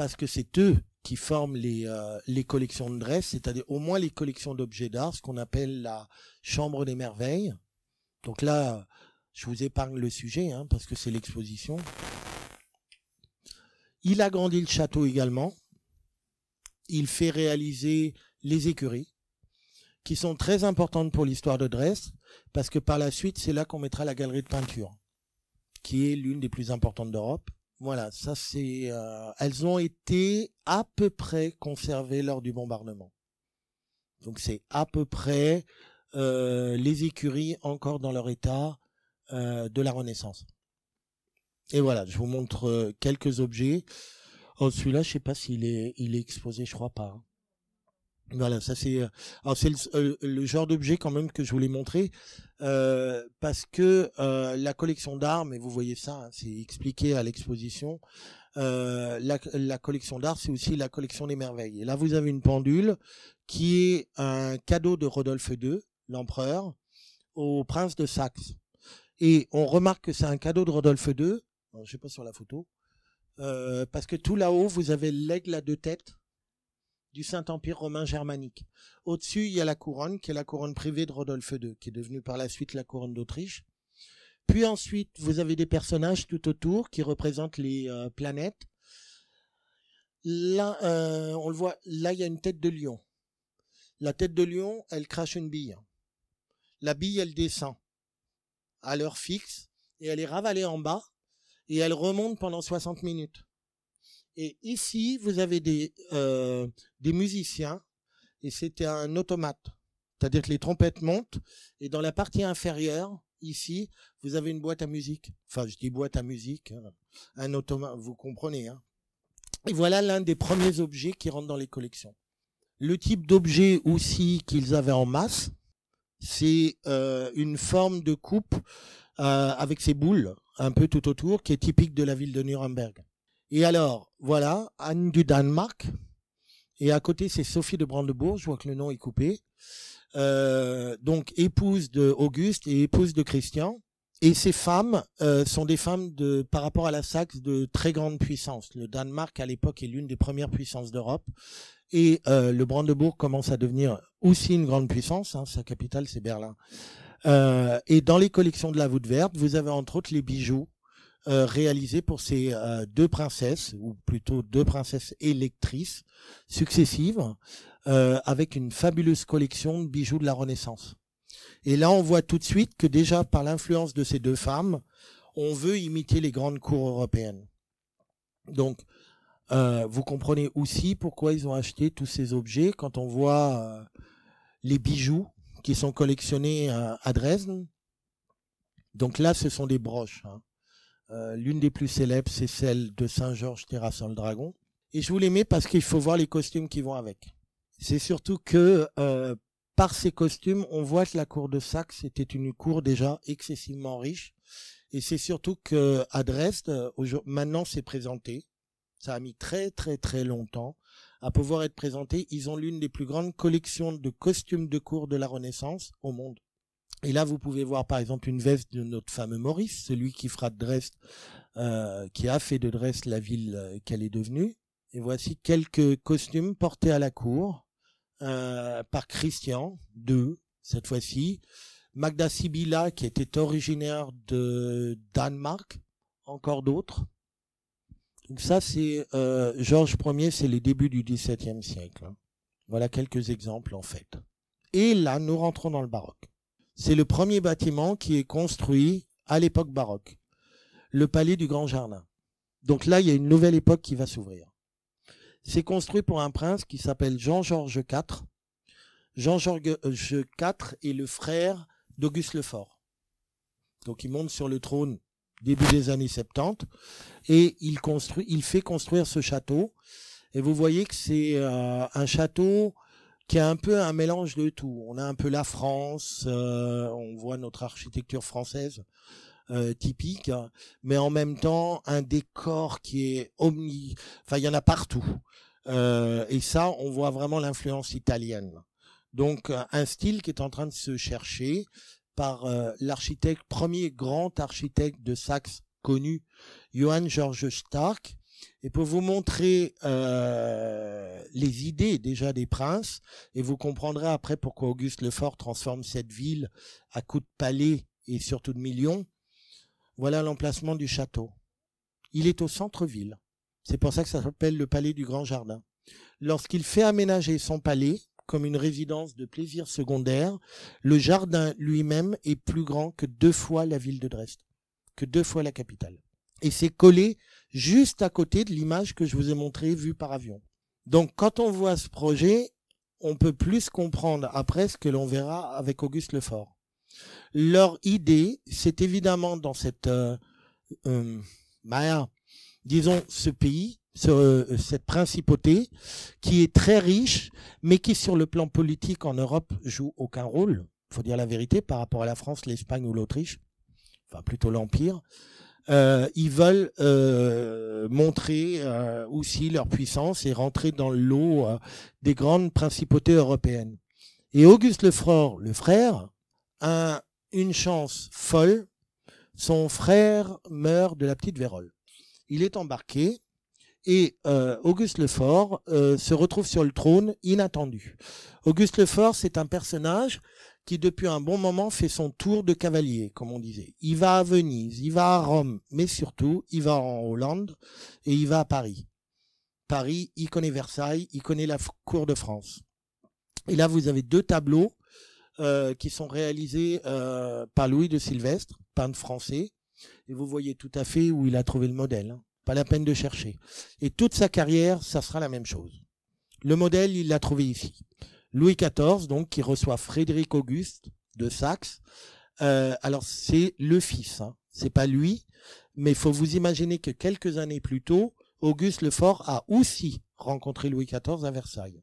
parce que c'est eux qui forment les, euh, collections de Dresde, c'est-à-dire au moins les collections d'objets d'art, ce qu'on appelle la chambre des merveilles. Donc là, je vous épargne le sujet, hein, parce que c'est l'exposition. Il agrandit le château également. Il fait réaliser les écuries, qui sont très importantes pour l'histoire de Dresde, parce que par la suite, c'est là qu'on mettra la galerie de peinture, qui est l'une des plus importantes d'Europe Voilà, ça c'est. Euh, elles ont été à peu près conservées lors du bombardement. Donc c'est à peu près euh, les écuries encore dans leur état euh, de la Renaissance. Et voilà, je vous montre quelques objets. Oh, celui-là, je sais pas s'il est, exposé, je crois pas. Hein. Voilà, ça c'est, alors c'est le, genre d'objet quand même que je voulais montrer parce que la collection d'armes, et vous voyez ça, hein, c'est expliqué à l'exposition. la, collection d'art, c'est aussi la collection des merveilles. Et là, vous avez une pendule qui est un cadeau de Rodolphe II, l'empereur, au prince de Saxe. Et on remarque que c'est un cadeau de Rodolphe II, je sais pas sur la photo, parce que tout là-haut, vous avez l'aigle à deux têtes du Saint-Empire romain germanique. Au-dessus, il y a la couronne, qui est la couronne privée de Rodolphe II, qui est devenue par la suite la couronne d'Autriche. Puis ensuite, vous avez des personnages tout autour qui représentent les euh, planètes. Là, euh, on le voit, là, il y a une tête de lion. La tête de lion, elle crache une bille. La bille, elle descend à l'heure fixe et elle est ravalée en bas et elle remonte pendant 60 minutes. Et ici, vous avez des, euh, des musiciens, et c'était un automate. C'est-à-dire que les trompettes montent, et dans la partie inférieure, ici, vous avez une boîte à musique. Enfin, je dis boîte à musique, hein. un automate, vous comprenez. Hein. Et voilà l'un des premiers objets qui rentrent dans les collections. Le type d'objet aussi qu'ils avaient en masse, c'est euh, une forme de coupe euh, avec ses boules un peu tout autour, qui est typique de la ville de Nuremberg. Et alors, voilà, Anne du Danemark. Et à côté, c'est Sophie de Brandebourg. Je vois que le nom est coupé. Euh, donc, épouse de Auguste et épouse de Christian. Et ces femmes euh, sont des femmes de, par rapport à la Saxe de très grande puissance. Le Danemark à l'époque est l'une des premières puissances d'Europe et euh, le Brandebourg commence à devenir aussi une grande puissance. Hein, sa capitale c'est Berlin. Euh, et dans les collections de la voûte verte, vous avez entre autres les bijoux euh, réalisé pour ces euh, deux princesses, ou plutôt deux princesses électrices successives, euh, avec une fabuleuse collection de bijoux de la Renaissance. Et là, on voit tout de suite que déjà par l'influence de ces deux femmes, on veut imiter les grandes cours européennes. Donc, vous comprenez aussi pourquoi ils ont acheté tous ces objets quand on voit les bijoux qui sont collectionnés à Dresde. Donc là, ce sont des broches. Hein. Euh, l'une des plus célèbres, c'est celle de Saint-Georges terrassant le dragon. Et je vous les parce qu'il faut voir les costumes qui vont avec. C'est surtout que euh, par ces costumes, on voit que la cour de Saxe était une cour déjà excessivement riche. Et c'est surtout que à Dresde, maintenant c'est présenté. Ça a mis très très très longtemps à pouvoir être présenté. Ils ont l'une des plus grandes collections de costumes de cour de la Renaissance au monde. Et là, vous pouvez voir par exemple une veste de notre fameux Maurice, celui qui fera de Dresde, euh, qui a fait de Dresde la ville euh, qu'elle est devenue. Et voici quelques costumes portés à la cour euh, par Christian II, cette fois-ci. Magda Sibylla, qui était originaire de Danemark, encore d'autres. Donc ça, c'est Georges Ier, c'est les débuts du XVIIe siècle. Hein. Voilà quelques exemples en fait. Et là, nous rentrons dans le baroque. C'est le premier bâtiment qui est construit à l'époque baroque, le palais du Grand Jardin. Donc là, il y a une nouvelle époque qui va s'ouvrir. C'est construit pour un prince qui s'appelle Jean-Georges IV. Jean-Georges IV est le frère d'Auguste le Fort. Donc il monte sur le trône début des années 70 et il construit, il fait construire ce château. Et vous voyez que c'est euh, un château qui est un peu un mélange de tout. On a un peu la France, euh, on voit notre architecture française euh, typique, mais en même temps un décor qui est omni, enfin il y en a partout. Euh, et ça, on voit vraiment l'influence italienne. Donc un style qui est en train de se chercher par l'architecte, premier grand architecte de Saxe connu, Johann George Stark, et pour vous montrer euh, les idées déjà des princes, et vous comprendrez après pourquoi Auguste Lefort transforme cette ville à coups de palais et surtout de millions. Voilà l'emplacement du château. Il est au centre-ville. C'est pour ça que ça s'appelle le palais du Grand Jardin. Lorsqu'il fait aménager son palais comme une résidence de plaisir secondaire, le jardin lui-même est plus grand que deux fois la ville de Dresde, que deux fois la capitale. Et c'est collé juste à côté de l'image que je vous ai montrée vue par avion. Donc quand on voit ce projet, on peut plus comprendre après ce que l'on verra avec Auguste Lefort. Leur idée, c'est évidemment dans cette, euh, euh, disons, ce pays, ce, cette principauté, qui est très riche, mais qui sur le plan politique en Europe joue aucun rôle. Il faut dire la vérité par rapport à la France, l'Espagne ou l'Autriche, enfin plutôt l'Empire. Euh, ils veulent euh, montrer euh, aussi leur puissance et rentrer dans le lot euh, des grandes principautés européennes. Et Auguste Lefort, le frère, a une chance folle. Son frère meurt de la petite vérole. Il est embarqué et euh, Auguste Lefort euh, se retrouve sur le trône inattendu. Auguste Lefort, c'est un personnage qui depuis un bon moment fait son tour de cavalier, comme on disait. Il va à Venise, il va à Rome, mais surtout, il va en Hollande et il va à Paris. Paris, il connaît Versailles, il connaît la cour de France. Et là, vous avez deux tableaux euh, qui sont réalisés euh, par Louis de Sylvestre, peintre français. Et vous voyez tout à fait où il a trouvé le modèle. Hein. Pas la peine de chercher. Et toute sa carrière, ça sera la même chose. Le modèle, il l'a trouvé ici. Louis XIV, donc, qui reçoit Frédéric Auguste de Saxe. Euh, alors, c'est le fils, hein. c'est pas lui, mais faut vous imaginer que quelques années plus tôt, Auguste le Fort a aussi rencontré Louis XIV à Versailles.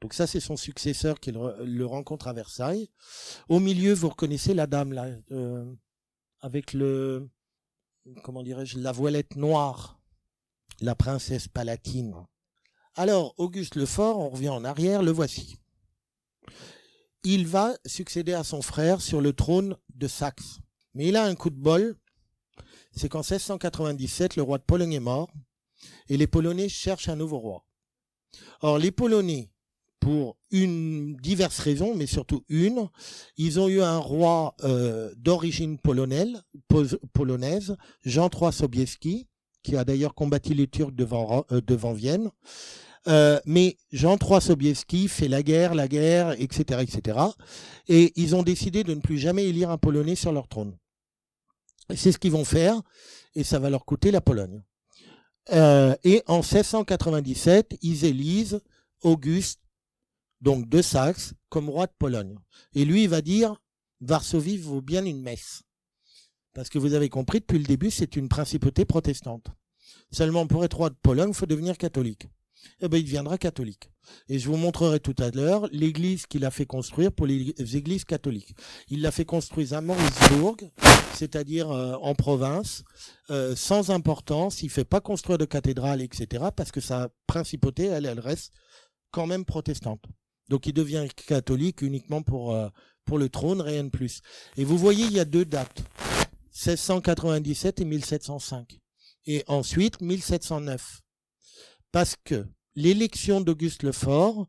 Donc ça, c'est son successeur qui le, le, rencontre à Versailles. Au milieu, vous reconnaissez la dame là, euh, avec le, comment dirais-je, la voilette noire, la princesse palatine. Alors, Auguste le Fort, on revient en arrière, le voici il va succéder à son frère sur le trône de Saxe. Mais il a un coup de bol, c'est qu'en 1697, le roi de Pologne est mort, et les Polonais cherchent un nouveau roi. Or, les Polonais, pour une diverses raisons, mais surtout une, ils ont eu un roi euh, d'origine polonaise, Jean III Sobieski, qui a d'ailleurs combattu les Turcs devant, euh, devant Vienne, euh, mais Jean III Sobieski fait la guerre, la guerre, etc., etc. Et ils ont décidé de ne plus jamais élire un Polonais sur leur trône. C'est ce qu'ils vont faire, et ça va leur coûter la Pologne. Euh, et en 1697, ils élisent Auguste, donc de Saxe, comme roi de Pologne. Et lui, va dire, Varsovie vaut bien une messe. Parce que vous avez compris, depuis le début, c'est une principauté protestante. Seulement pour être roi de Pologne, il faut devenir catholique eh ben, il deviendra catholique. Et je vous montrerai tout à l'heure l'église qu'il a fait construire pour les églises catholiques. Il l'a fait construire à Mauriceburg, c'est-à-dire euh, en province, euh, sans importance. Il fait pas construire de cathédrale, etc., parce que sa principauté, elle, elle reste quand même protestante. Donc il devient catholique uniquement pour, euh, pour le trône, rien de plus. Et vous voyez, il y a deux dates. 1697 et 1705. Et ensuite 1709 parce que l'élection d'Auguste Lefort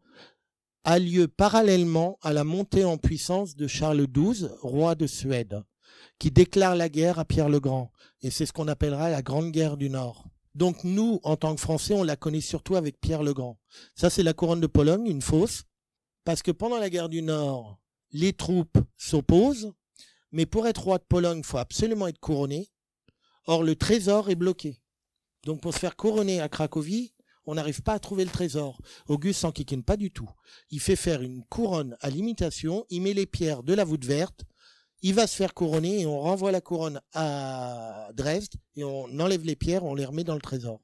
a lieu parallèlement à la montée en puissance de Charles XII, roi de Suède, qui déclare la guerre à Pierre le Grand. Et c'est ce qu'on appellera la Grande Guerre du Nord. Donc nous, en tant que Français, on la connaît surtout avec Pierre le Grand. Ça, c'est la couronne de Pologne, une fausse, parce que pendant la guerre du Nord, les troupes s'opposent, mais pour être roi de Pologne, il faut absolument être couronné. Or, le trésor est bloqué. Donc pour se faire couronner à Cracovie, on n'arrive pas à trouver le trésor. Auguste s'enquiquine pas du tout. Il fait faire une couronne à l'imitation, il met les pierres de la voûte verte, il va se faire couronner et on renvoie la couronne à Dresde et on enlève les pierres, on les remet dans le trésor.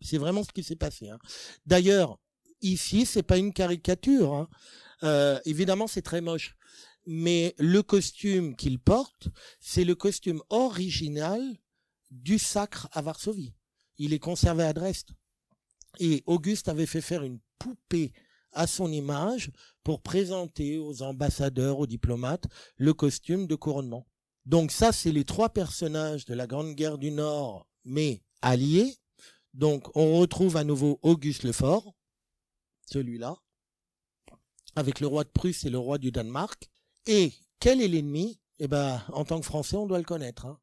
C'est vraiment ce qui s'est passé. Hein. D'ailleurs, ici, c'est pas une caricature. Hein. Euh, évidemment, c'est très moche. Mais le costume qu'il porte, c'est le costume original du sacre à Varsovie. Il est conservé à Dresde. Et Auguste avait fait faire une poupée à son image pour présenter aux ambassadeurs, aux diplomates, le costume de couronnement. Donc ça, c'est les trois personnages de la Grande Guerre du Nord, mais alliés. Donc on retrouve à nouveau Auguste le Fort, celui-là, avec le roi de Prusse et le roi du Danemark. Et quel est l'ennemi? Eh ben, en tant que Français, on doit le connaître. Hein.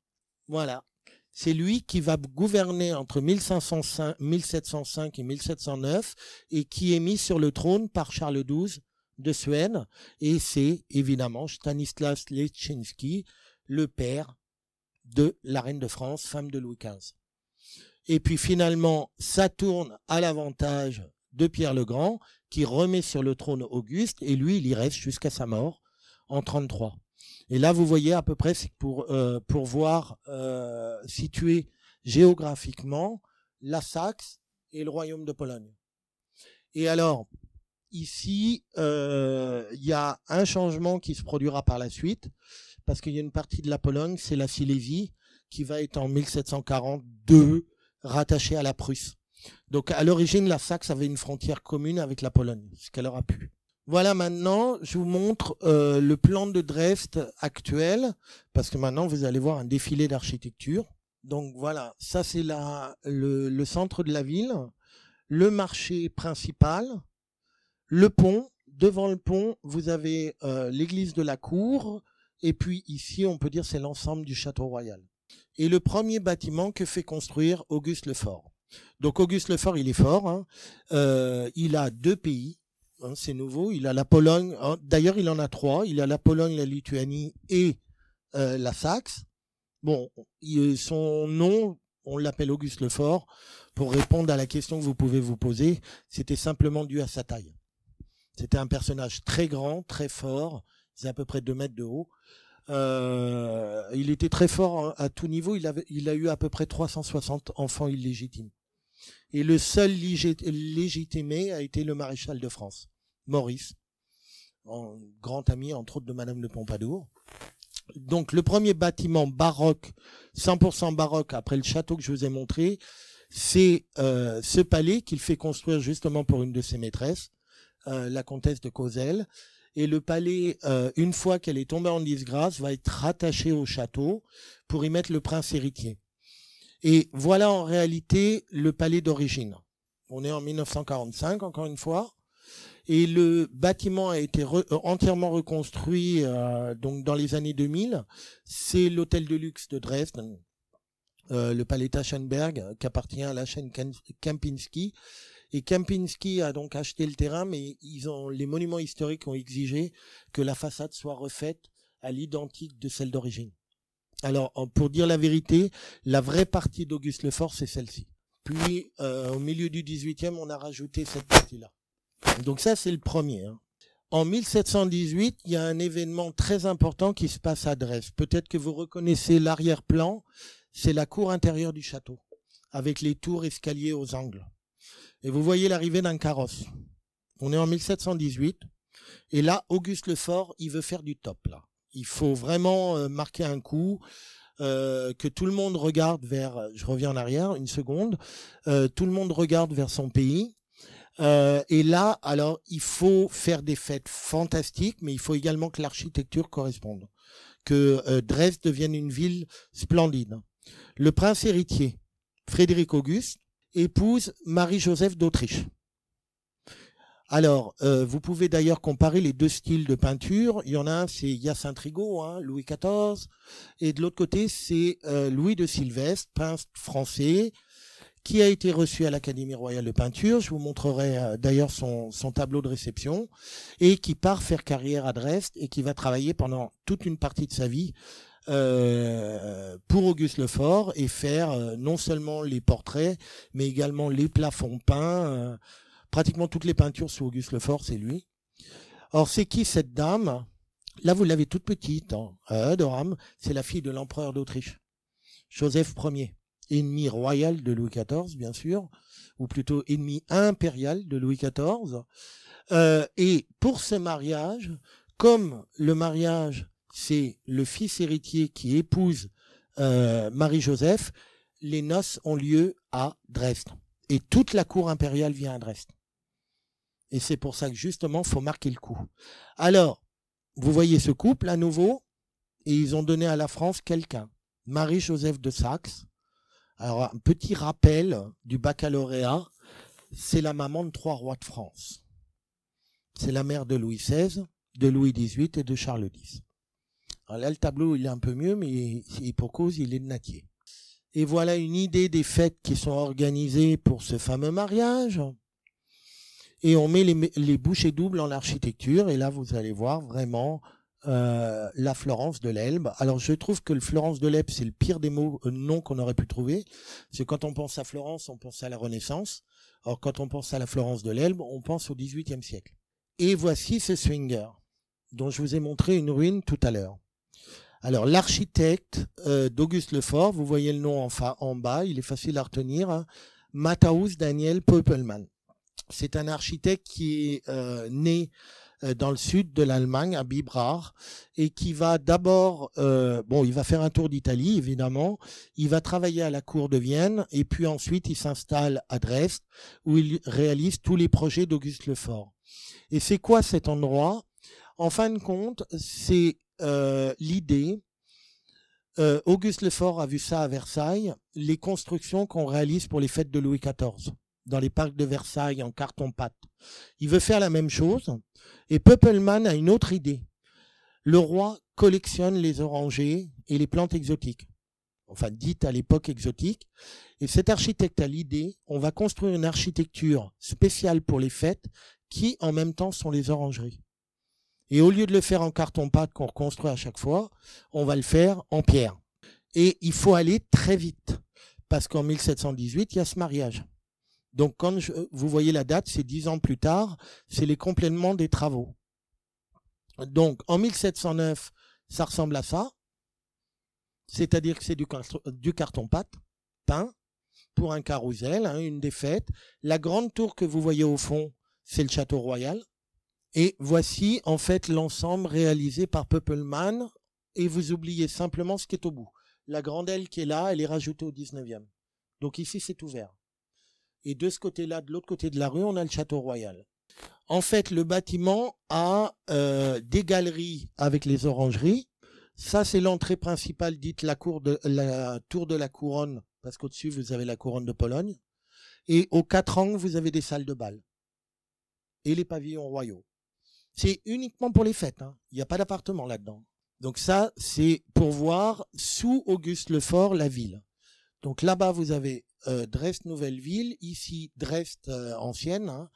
Voilà c'est lui qui va gouverner entre 1505, 1705 et 1709 et qui est mis sur le trône par Charles XII de Suède et c'est évidemment Stanislas Leszczynski, le père de la reine de France, femme de Louis XV. Et puis finalement, ça tourne à l'avantage de Pierre le Grand, qui remet sur le trône Auguste, et lui, il y reste jusqu'à sa mort en 33. Et là, vous voyez à peu près, pour, euh, pour voir euh, situer géographiquement la Saxe et le royaume de Pologne. Et alors, ici, euh, il y a un changement qui se produira par la suite, parce qu'il y a une partie de la Pologne, c'est la Silésie, qui va être en 1742 rattachée à la Prusse. Donc à l'origine, la Saxe avait une frontière commune avec la Pologne, ce qu'elle aura pu. Voilà maintenant, je vous montre euh, le plan de Dresde actuel, parce que maintenant vous allez voir un défilé d'architecture. Donc voilà, ça c'est le, le centre de la ville, le marché principal, le pont. Devant le pont, vous avez euh, l'église de la cour, et puis ici, on peut dire c'est l'ensemble du château royal. Et le premier bâtiment que fait construire Auguste Lefort. Donc Auguste Lefort, il est fort. Hein. Euh, il a deux pays. Hein, c'est nouveau. Il a la Pologne. Hein. D'ailleurs, il en a trois. Il a la Pologne, la Lituanie et euh, la Saxe. Bon, son nom, on l'appelle Auguste Lefort. Pour répondre à la question que vous pouvez vous poser, c'était simplement dû à sa taille. C'était un personnage très grand, très fort. C'est à peu près 2 mètres de haut. Euh, il était très fort à tout niveau. Il a eu à peu près 360 enfants illégitimes. Et le seul légitimé a été le maréchal de France, Maurice, grand ami entre autres de Madame de Pompadour. Donc le premier bâtiment baroque, 100% baroque après le château que je vous ai montré, c'est euh, ce palais qu'il fait construire justement pour une de ses maîtresses, euh, la comtesse de Cosel. Et le palais, euh, une fois qu'elle est tombée en disgrâce, va être rattaché au château pour y mettre le prince héritier. Et voilà en réalité le palais d'origine. On est en 1945, encore une fois. Et le bâtiment a été euh, entièrement reconstruit euh, donc dans les années 2000. C'est l'hôtel de luxe de Dresden, euh, le palais Taschenberg, qui appartient à la chaîne Kempinski. Et Kempinski a donc acheté le terrain, mais les monuments historiques ont exigé que la façade soit refaite à l'identique de celle d'origine. Alors, pour dire la vérité, la vraie partie d'Auguste Lefort, c'est celle-ci. Puis, euh, au milieu du 18e, on a rajouté cette partie-là. Donc ça, c'est le premier. Hein. En 1718, il y a un événement très important qui se passe à Dresde. Peut-être que vous reconnaissez l'arrière-plan, c'est la cour intérieure du château, avec les tours escaliers aux angles. Et vous voyez l'arrivée d'un carrosse. On est en 1718, et là, Auguste Lefort, il veut faire du top, là. Il faut vraiment euh, marquer un coup. Euh, que tout le monde regarde vers, je reviens en arrière une seconde, euh, tout le monde regarde vers son pays. et là, alors, il faut faire des fêtes fantastiques, mais il faut également que l'architecture corresponde, que Dresde devienne une ville splendide. Le prince héritier, Frédéric Auguste, épouse Marie-Joseph d'Autriche. Alors, euh, vous pouvez d'ailleurs comparer les deux styles de peinture. Il y en a un, c'est Hyacinthe Rigaud, hein, Louis XIV, et de l'autre côté, c'est euh, Louis de Sylvestre, peintre français, qui a été reçu à l'Académie royale de peinture. Je vous montrerai euh, d'ailleurs son, son, tableau de réception, et qui part faire carrière à Dresde et qui va travailler pendant toute une partie de sa vie pour Auguste Lefort et faire non seulement les portraits, mais également les plafonds peints Pratiquement toutes les peintures sous Auguste Lefort, c'est lui. Or, c'est qui cette dame? Là, vous l'avez toute petite, hein. Euh, c'est la fille de l'empereur d'Autriche, Joseph Ier, ennemi royal de Louis XIV, bien sûr, ou plutôt ennemi impérial de Louis XIV. Euh, et pour ce mariage, comme le mariage, c'est le fils héritier qui épouse euh, Marie-Joseph, les noces ont lieu à Dresde. Et toute la cour impériale vient à Dresde. Et c'est pour ça que justement, faut marquer le coup. Alors, vous voyez ce couple à nouveau, et ils ont donné à la France quelqu'un, Marie-Joseph de Saxe. Alors, un petit rappel du baccalauréat, c'est la maman de trois rois de France. C'est la mère de Louis XVI, de Louis XVIII et de Charles X. Alors là, le tableau, il est un peu mieux, mais pour cause, il est de Natier. Et voilà une idée des fêtes qui sont organisées pour ce fameux mariage et on met les, bouchées doubles en architecture et là vous allez voir vraiment euh, la Florence de l'Elbe. Alors je trouve que le Florence de l'Elbe, c'est le pire des mots, euh, noms qu'on aurait pu trouver. C'est quand on pense à Florence, on pense à la Renaissance. Alors quand on pense à la Florence de l'Elbe, on pense au XVIIIe siècle. Et voici ce swinger, dont je vous ai montré une ruine tout à l'heure. Alors l'architecte euh, d'Auguste Lefort, vous voyez le nom en, bas, il est facile à retenir, hein, Daniel Pöppelmann. C'est un architecte qui est euh, né euh, dans le sud de l'Allemagne, à Bibrach, et qui va d'abord, euh, bon, il va faire un tour d'Italie, évidemment, il va travailler à la cour de Vienne, et puis ensuite il s'installe à Dresde, où il réalise tous les projets d'Auguste Lefort. Et c'est quoi cet endroit? En fin de compte, c'est l'idée Auguste Lefort a vu ça à Versailles, les constructions qu'on réalise pour les fêtes de Louis XIV, dans les parcs de Versailles en carton-pâte. Il veut faire la même chose, et Pöppelmann a une autre idée. Le roi collectionne les orangers et les plantes exotiques, enfin dites à l'époque exotiques, et cet architecte a l'idée, on va construire une architecture spéciale pour les fêtes qui en même temps sont les orangeries. Et au lieu de le faire en carton-pâte qu'on reconstruit à chaque fois, on va le faire en pierre. Et il faut aller très vite, parce qu'en 1718, il y a ce mariage. Donc quand vous voyez la date, c'est dix ans plus tard, c'est les compléments des travaux. Donc en 1709, ça ressemble à ça, c'est-à-dire que c'est du, carton-pâte peint pour un carrousel, hein, une fêtes. La grande tour que vous voyez au fond, c'est le château royal. Et voici en fait l'ensemble réalisé par Pöppelmann. Et vous oubliez simplement ce qui est au bout. La grande aile qui est là, elle est rajoutée au 19e. Donc ici, c'est ouvert. Et de ce côté-là, de l'autre côté de la rue, on a le château royal. En fait, le bâtiment a euh, des galeries avec les orangeries. Ça, c'est l'entrée principale, dite la, cour de, la tour de la couronne, parce qu'au-dessus, vous avez la couronne de Pologne. Et aux quatre angles, vous avez des salles de bal. Et les pavillons royaux. C'est uniquement pour les fêtes. Hein. Il n'y a pas d'appartement là-dedans. Donc ça, c'est pour voir sous Auguste Lefort la ville. Donc là-bas, vous avez euh, Dresde Nouvelle Ville, ici Dresde euh, ancienne, hein.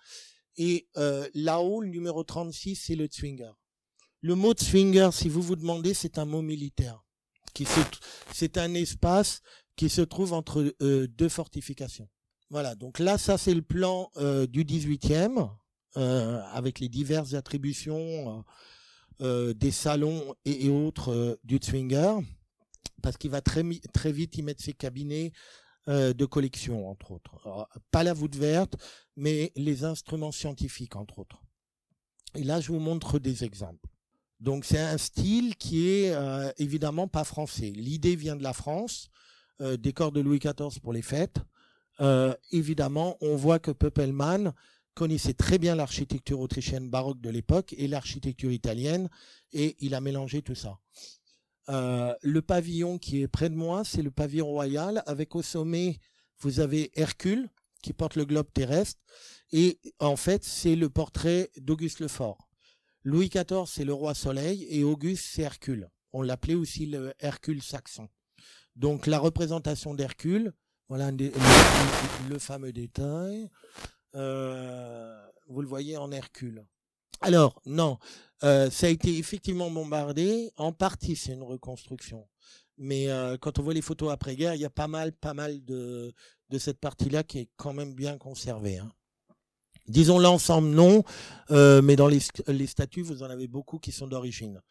et euh, là-haut, le numéro 36, c'est le Zwinger. Le mot Zwinger, si vous vous demandez, c'est un mot militaire. Qui c'est un espace qui se trouve entre deux fortifications. Voilà, donc là, ça c'est le plan du 18e, euh, avec les diverses attributions des salons et, autres du Zwinger, parce qu'il va très, très vite y mettre ses cabinets, de collection, entre autres. pas la voûte verte, mais les instruments scientifiques, entre autres. Et là, je vous montre des exemples. Donc, c'est un style qui est évidemment pas français. L'idée vient de la France, décor de Louis XIV pour les fêtes. évidemment, on voit que Pöppelmann connaissait très bien l'architecture autrichienne baroque de l'époque et l'architecture italienne, et il a mélangé tout ça. Euh, le pavillon qui est près de moi, c'est le pavillon royal, avec au sommet, vous avez Hercule, qui porte le globe terrestre, et en fait, c'est le portrait d'Auguste le Fort. Louis XIV, c'est le roi soleil, et Auguste, c'est Hercule. On l'appelait aussi le Hercule saxon. Donc la représentation d'Hercule, voilà le, fameux détail. Euh, vous le voyez en Hercule. Alors, non, euh, ça a été effectivement bombardé. En partie, c'est une reconstruction. Mais euh, quand on voit les photos après-guerre, il y a pas mal, pas mal de, de cette partie-là qui est quand même bien conservée. Hein. Disons l'ensemble non, euh, mais dans les, statues, vous en avez beaucoup qui sont d'origine.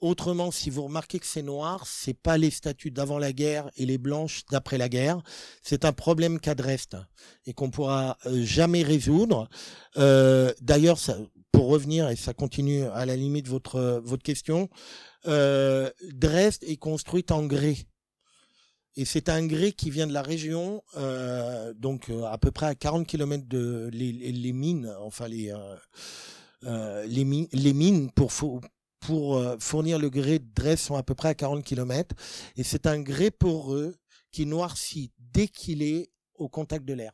Autrement, si vous remarquez que c'est noir, c'est pas les statues d'avant la guerre et les blanches d'après la guerre. C'est un problème qu'a et qu'on pourra jamais résoudre. Euh, D'ailleurs, pour revenir et ça continue à la limite votre votre question, euh, Dresde est construite en grès. Et c'est un grès qui vient de la région, euh, donc euh, à peu près à 40 km de les, mines, enfin les les, mines, les mines pour pour fournir le grès de Dresde sont à peu près à 40 km. Et c'est un grès poreux qui noircit dès qu'il est au contact de l'air.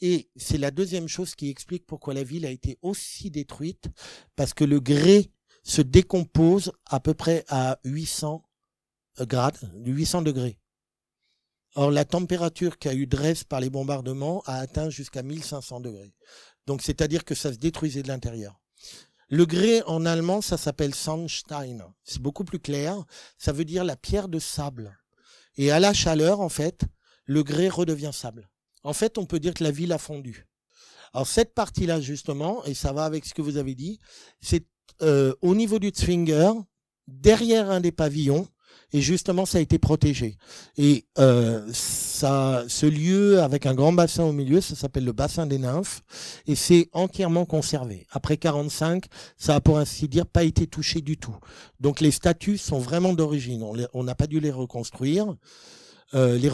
Et c'est la deuxième chose qui explique pourquoi la ville a été aussi détruite, parce que le grès se décompose à peu près à 800 grades, 800 degrés. Or, la température qu'a eu Dresde par les bombardements a atteint jusqu'à 1500 degrés. Donc, c'est-à-dire que ça se détruisait de l'intérieur. Le grès en allemand, ça s'appelle Sandstein. C'est beaucoup plus clair. Ça veut dire la pierre de sable. Et à la chaleur, en fait, le grès redevient sable. En fait, on peut dire que la ville a fondu. Alors cette partie-là, justement, et ça va avec ce que vous avez dit, c'est euh, au niveau du Zwinger, derrière un des pavillons, et justement ça a été protégé. Et euh, ça, ce lieu avec un grand bassin au milieu, ça s'appelle le bassin des nymphes, et c'est entièrement conservé. Après 45, ça a pour ainsi dire pas été touché du tout. Donc les statues sont vraiment d'origine. On n'a pas dû les reconstruire, euh, les,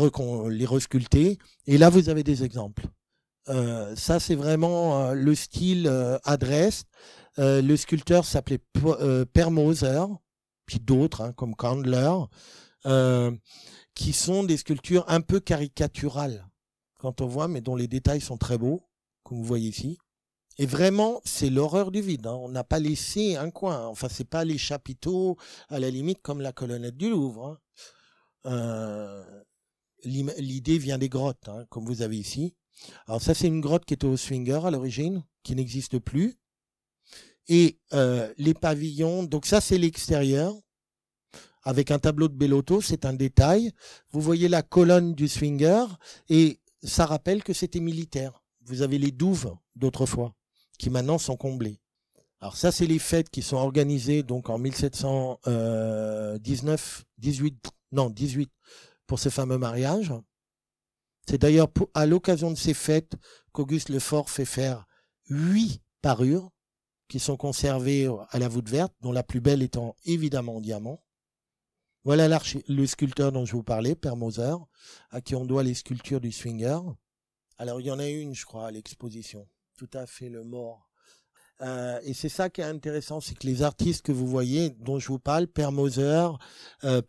les resculpter. Et là vous avez des exemples. Euh, ça c'est vraiment euh, le style euh, adresse. Euh, le sculpteur s'appelait Per Moser puis d'autres hein, comme Candler, qui sont des sculptures un peu caricaturales quand on voit, mais dont les détails sont très beaux, comme vous voyez ici. Et vraiment, c'est l'horreur du vide. Hein. On n'a pas laissé un coin. Enfin, c'est pas les chapiteaux à la limite comme la colonnette du Louvre. Hein. Euh, L'idée vient des grottes, hein, comme vous avez ici. Alors ça, c'est une grotte qui était au Swinger à l'origine, qui n'existe plus. Et euh, les pavillons, donc ça c'est l'extérieur, avec un tableau de Bellotto, c'est un détail. Vous voyez la colonne du swinger, et ça rappelle que c'était militaire. Vous avez les douves d'autrefois, qui maintenant sont comblées. Alors ça, c'est les fêtes qui sont organisées donc en 1719, 18, non 18, pour ce fameux mariage. C'est d'ailleurs à l'occasion de ces fêtes qu'Auguste Lefort fait faire huit parures qui sont conservées à la voûte verte, dont la plus belle étant évidemment en diamant. Voilà le sculpteur dont je vous parlais, Père Moser, à qui on doit les sculptures du Swinger. Alors il y en a une, je crois, à l'exposition. Tout à fait le mort euh, et c'est ça qui est intéressant, c'est que les artistes que vous voyez, dont je vous parle, Per Moser, euh,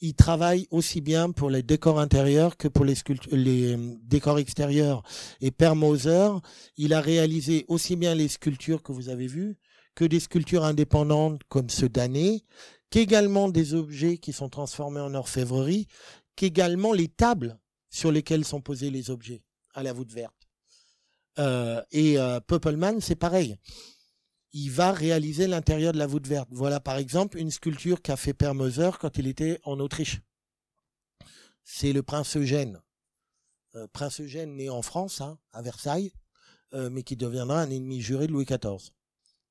ils travaillent aussi bien pour les décors intérieurs que pour les, les euh, décors extérieurs. Et Per Moser, il a réalisé aussi bien les sculptures que vous avez vues, que des sculptures indépendantes comme ceux d'année, qu'également des objets qui sont transformés en orfèvrerie, qu'également les tables sur lesquelles sont posés les objets à la voûte verte. Euh, et euh, c'est pareil. Il va réaliser l'intérieur de la voûte verte. Voilà par exemple une sculpture qu'a fait Père Moser quand il était en Autriche. C'est le prince Eugène. Euh, prince Eugène né en France, hein, à Versailles, euh, mais qui deviendra un ennemi juré de Louis XIV.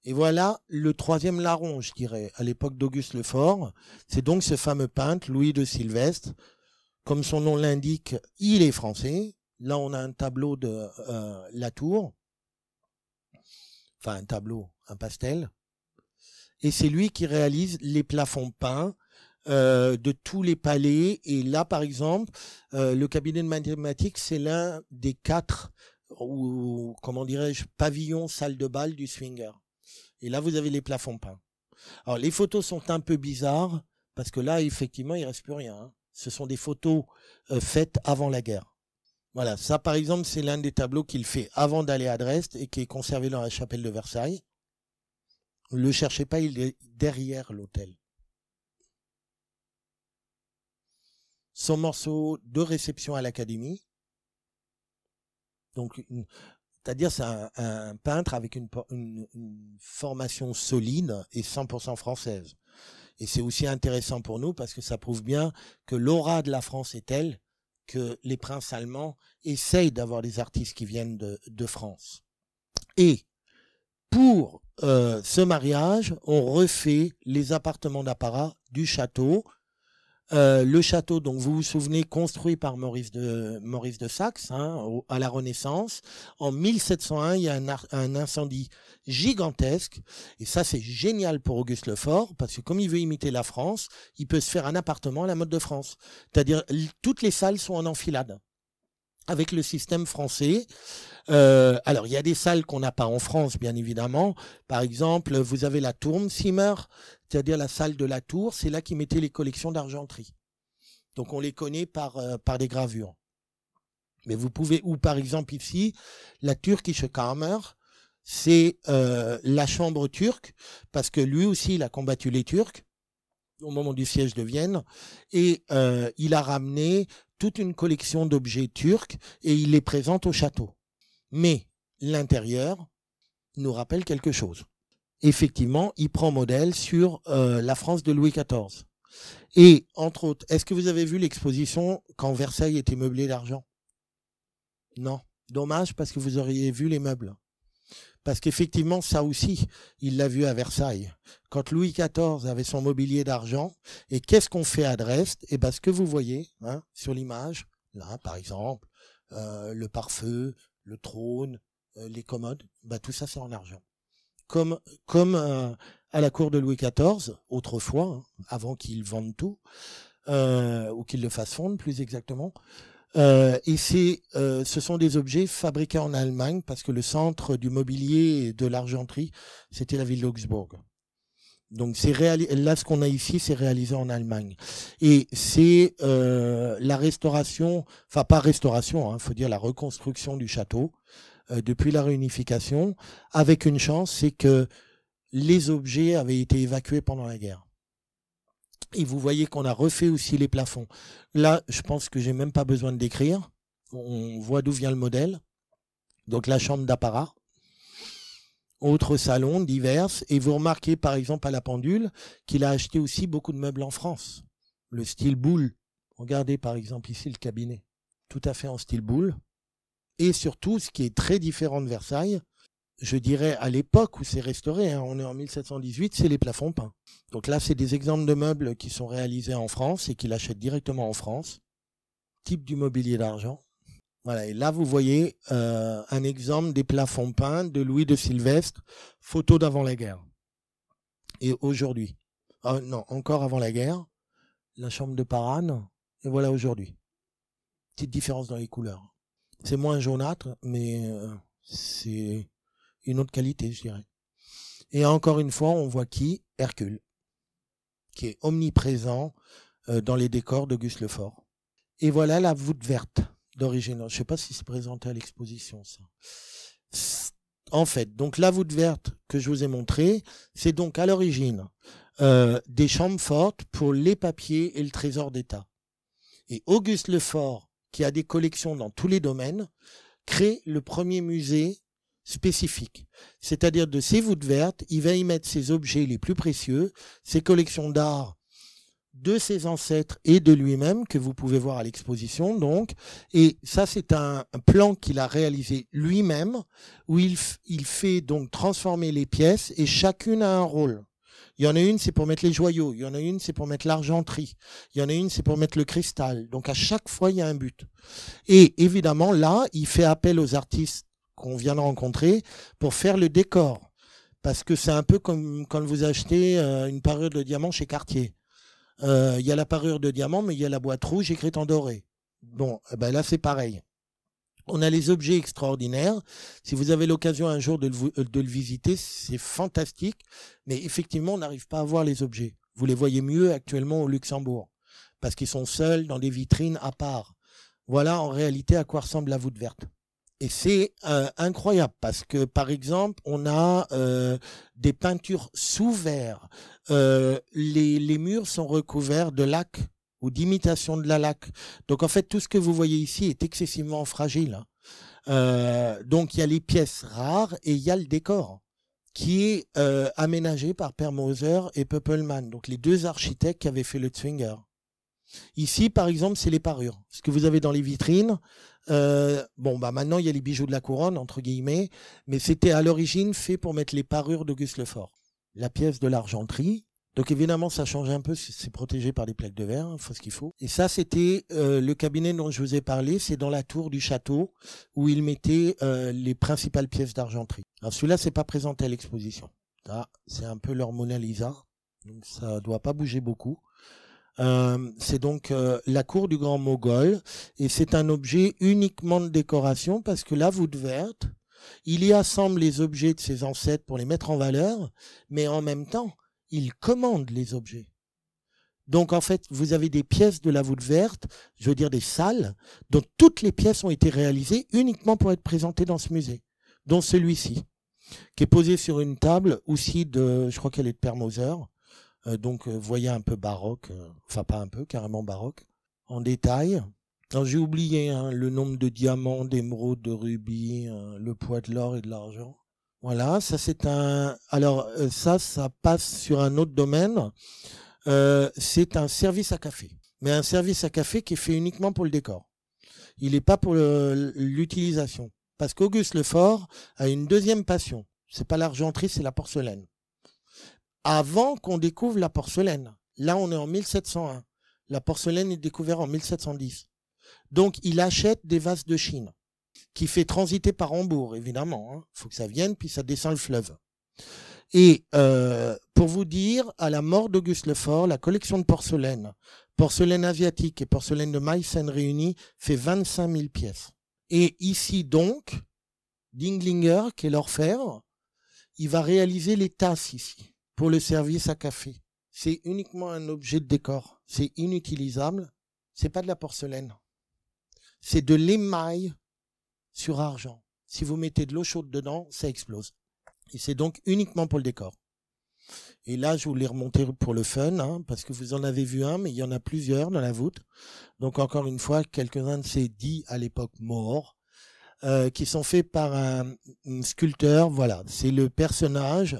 Et voilà le troisième larron, je dirais, à l'époque d'Auguste Lefort. C'est donc ce fameux peintre, Louis de Sylvestre. Comme son nom l'indique, il est français. Là, on a un tableau de euh, la tour. Enfin, un tableau, un pastel. Et c'est lui qui réalise les plafonds peints euh, de tous les palais. Et là, par exemple, euh, le cabinet de mathématiques, c'est l'un des quatre, ou comment dirais-je, pavillons, salle de bal du Swinger. Et là, vous avez les plafonds peints. Alors, les photos sont un peu bizarres, parce que là, effectivement, il reste plus rien. Hein. Ce sont des photos faites avant la guerre. Voilà, ça par exemple, c'est l'un des tableaux qu'il fait avant d'aller à Dresde et qui est conservé dans la chapelle de Versailles. Ne le cherchez pas, il est derrière l'hôtel. Son morceau de réception à l'académie. Donc, c'est-à-dire c'est un, peintre avec une, une formation solide et 100% française. Et c'est aussi intéressant pour nous parce que ça prouve bien que l'aura de la France est telle que les princes allemands essayent d'avoir des artistes qui viennent de, France. Et pour euh, ce mariage, on refait les appartements d'apparat du château euh, le château, donc vous vous souvenez, construit par Maurice de Maurice de Saxe hein, à la Renaissance. En 1701, il y a un, incendie gigantesque, et ça c'est génial pour Auguste Lefort parce que comme il veut imiter la France, il peut se faire un appartement à la mode de France, c'est-à-dire toutes les salles sont en enfilade avec le système français. Euh, alors, il y a des salles qu'on n'a pas en France, bien évidemment. Par exemple, vous avez la Turmzimmer, c'est-à-dire la salle de la tour, c'est là qu'ils mettaient les collections d'argenterie. Donc, on les connaît par, euh, par des gravures. Mais vous pouvez, ou par exemple ici, la Turkische Kammer, c'est euh, la chambre turque, parce que lui aussi, il a combattu les Turcs au moment du siège de Vienne, et euh, il a ramené toute une collection d'objets turcs et il les présente au château. Mais l'intérieur nous rappelle quelque chose. effectivement, il prend modèle sur euh, la France de Louis XIV. Et, entre autres, est-ce que vous avez vu l'exposition quand Versailles était meublé d'argent? Non. Dommage parce que vous auriez vu les meubles. Parce qu'effectivement, ça aussi, il l'a vu à Versailles. Quand Louis XIV avait son mobilier d'argent, et qu'est-ce qu'on fait à Dresde? Eh bien, ce que vous voyez hein, sur l'image, là, par exemple, euh, le pare-feu, le trône, euh, les commodes, bah, tout ça, c'est en argent. Comme, comme euh, à la cour de Louis XIV, autrefois, hein, avant qu'il vende tout, ou qu'il le fasse fondre, plus exactement, euh, et c'est, euh, ce sont des objets fabriqués en Allemagne parce que le centre du mobilier et de l'argenterie, c'était la ville d'Augsbourg. Donc c'est là ce qu'on a ici, c'est réalisé en Allemagne. Et c'est euh, la restauration, enfin pas restauration, il hein, faut dire la reconstruction du château depuis la réunification, avec une chance, c'est que les objets avaient été évacués pendant la guerre. Et vous voyez qu'on a refait aussi les plafonds. Là, je pense que j'ai même pas besoin de décrire. On voit d'où vient le modèle. Donc la chambre d'apparat. Autre salon, divers. Et vous remarquez par exemple à la pendule qu'il a acheté aussi beaucoup de meubles en France. Le style boule. Regardez par exemple ici le cabinet. Tout à fait en style boule. Et surtout, ce qui est très différent de Versailles, je dirais à l'époque où c'est restauré, hein, on est en 1718, c'est les plafonds peints. Donc là, c'est des exemples de meubles qui sont réalisés en France et qu'il achète directement en France. Type du mobilier d'argent. Voilà, et là vous voyez euh, un exemple des plafonds peints de Louis de Sylvestre, photo d'avant la guerre. Et aujourd'hui, ah, non, encore avant la guerre, la chambre de Parane, et voilà aujourd'hui. Petite différence dans les couleurs. C'est moins jaunâtre, mais euh, c'est une autre qualité, je dirais. Et encore une fois, on voit qui? Hercule, qui est omniprésent euh, dans les décors d'Auguste Lefort. Et voilà la voûte verte d'origine. Je ne sais pas si c'est présenté à l'exposition, ça. En fait, donc la voûte verte que je vous ai montrée, c'est donc à l'origine euh, des chambres fortes pour les papiers et le trésor d'État. Et Auguste Lefort, qui a des collections dans tous les domaines, crée le premier musée spécifique. C'est-à-dire de ces voûtes vertes, il va y mettre ses objets les plus précieux, ses collections d'art de ses ancêtres et de lui-même que vous pouvez voir à l'exposition donc et ça c'est un, plan qu'il a réalisé lui-même où il, il fait donc transformer les pièces et chacune a un rôle. Il y en a une, c'est pour mettre les joyaux. Il y en a une, c'est pour mettre l'argenterie. Il y en a une, c'est pour mettre le cristal. Donc à chaque fois, il y a un but. Et évidemment, là, il fait appel aux artistes qu'on vient de rencontrer pour faire le décor. Parce que c'est un peu comme quand vous achetez euh, une parure de diamant chez Cartier. Euh, il y a la parure de diamant, mais il y a la boîte rouge écrite en doré. Bon, eh ben là c'est pareil. On a les objets extraordinaires. Si vous avez l'occasion un jour le, de le visiter, c'est fantastique. Mais effectivement, on n'arrive pas à voir les objets. Vous les voyez mieux actuellement au Luxembourg. Parce qu'ils sont seuls dans des vitrines à part. Voilà en réalité à quoi ressemble la voûte verte. Et c'est euh, incroyable parce que, par exemple, on a euh, des peintures sous verre. Euh, les, murs sont recouverts de lac ou d'imitation de la laque. Donc, en fait, tout ce que vous voyez ici est excessivement fragile. Hein. donc, il y a les pièces rares et il y a le décor qui est aménagé par Per Moser et Peppelmann, donc les deux architectes qui avaient fait le Zwinger. Ici, par exemple, c'est les parures. Ce que vous avez dans les vitrines, euh, bon, bah maintenant il y a les bijoux de la couronne entre guillemets, mais c'était à l'origine fait pour mettre les parures d'Auguste Lefort. La pièce de l'argenterie. Donc évidemment ça change un peu, c'est protégé par des plaques de verre, il faut ce qu'il faut. Et ça c'était euh, le cabinet dont je vous ai parlé, c'est dans la tour du château où il mettait euh, les principales pièces d'argenterie. Alors celui-là c'est pas présenté à l'exposition. c'est un peu leur Mona Lisa, donc ça doit pas bouger beaucoup. Euh, c'est donc euh, la cour du Grand Mogol et c'est un objet uniquement de décoration parce que la voûte verte, il y assemble les objets de ses ancêtres pour les mettre en valeur, mais en même temps, il commande les objets. Donc en fait, vous avez des pièces de la voûte verte, je veux dire des salles, dont toutes les pièces ont été réalisées uniquement pour être présentées dans ce musée, dont celui-ci, qui est posé sur une table aussi de, je crois qu'elle est de Père euh, donc, euh, voyez un peu baroque, euh, enfin pas un peu, carrément baroque, en détail. j'ai oublié hein, le nombre de diamants, d'émeraudes, de rubis, le poids de l'or et de l'argent. Voilà, ça c'est un. Alors euh, ça, ça passe sur un autre domaine. Euh, c'est un service à café, mais un service à café qui est fait uniquement pour le décor. Il n'est pas pour l'utilisation, parce qu'Auguste Lefort a une deuxième passion. C'est pas l'argenterie, c'est la porcelaine. Avant qu'on découvre la porcelaine, là on est en 1701. La porcelaine est découverte en 1710. Donc il achète des vases de Chine qui fait transiter par Hambourg, évidemment. Il hein. faut que ça vienne, puis ça descend le fleuve. Et euh, pour vous dire, à la mort d'Auguste Lefort, la collection de porcelaine, porcelaine asiatique et porcelaine de Meissen réunie, fait 25 000 pièces. Et ici donc, Dinglinger, qui est l'orfèvre, il va réaliser les tasses ici, pour le service à café. C'est uniquement un objet de décor. C'est inutilisable. C'est pas de la porcelaine. C'est de l'émail sur argent. Si vous mettez de l'eau chaude dedans, ça explose. Et c'est donc uniquement pour le décor. Et là, je vous l'ai remonté pour le fun, hein, parce que vous en avez vu un, mais il y en a plusieurs dans la voûte. Donc encore une fois, quelques-uns de ces dits à l'époque morts, euh, qui sont faits par un, sculpteur. Voilà, c'est le personnage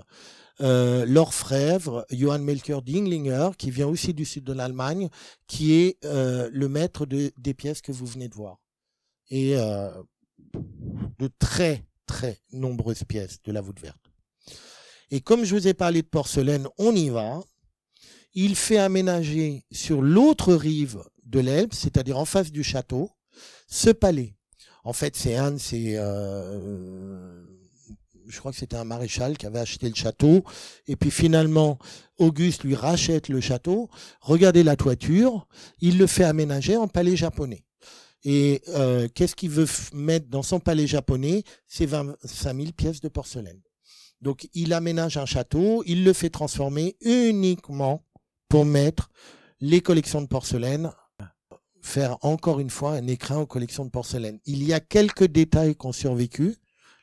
euh, l'orfèvre Johann Melchior Dinglinger, qui vient aussi du sud de l'Allemagne, qui est euh, le maître des pièces que vous venez de voir. Et euh, de très, très nombreuses pièces de la voûte verte. Et comme je vous ai parlé de porcelaine, on y va. Il fait aménager sur l'autre rive de l'Elbe, c'est-à-dire en face du château, ce palais. En fait, c'est un de ces... Je crois que c'était un maréchal qui avait acheté le château. Et puis finalement, Auguste lui rachète le château. Regardez la toiture. Il le fait aménager en palais japonais. Et euh, qu'est-ce qu'il veut mettre dans son palais japonais? C'est 25 000 pièces de porcelaine. Donc il aménage un château, il le fait transformer uniquement pour mettre les collections de porcelaine, faire encore une fois un écrin aux collections de porcelaine. Il y a quelques détails qui ont survécu.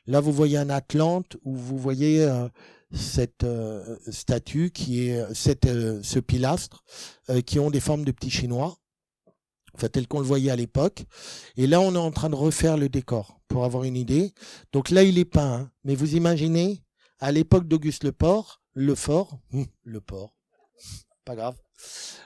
Là, vous voyez un Atlante où vous voyez euh, cette euh, statue qui est cette, ce pilastre qui ont des formes de petits chinois enfin tel qu'on le voyait à l'époque. Et là, on est en train de refaire le décor pour avoir une idée. Donc là, il est peint. Hein. Mais vous imaginez, à l'époque d'Auguste Le Port, le fort, le port, pas grave,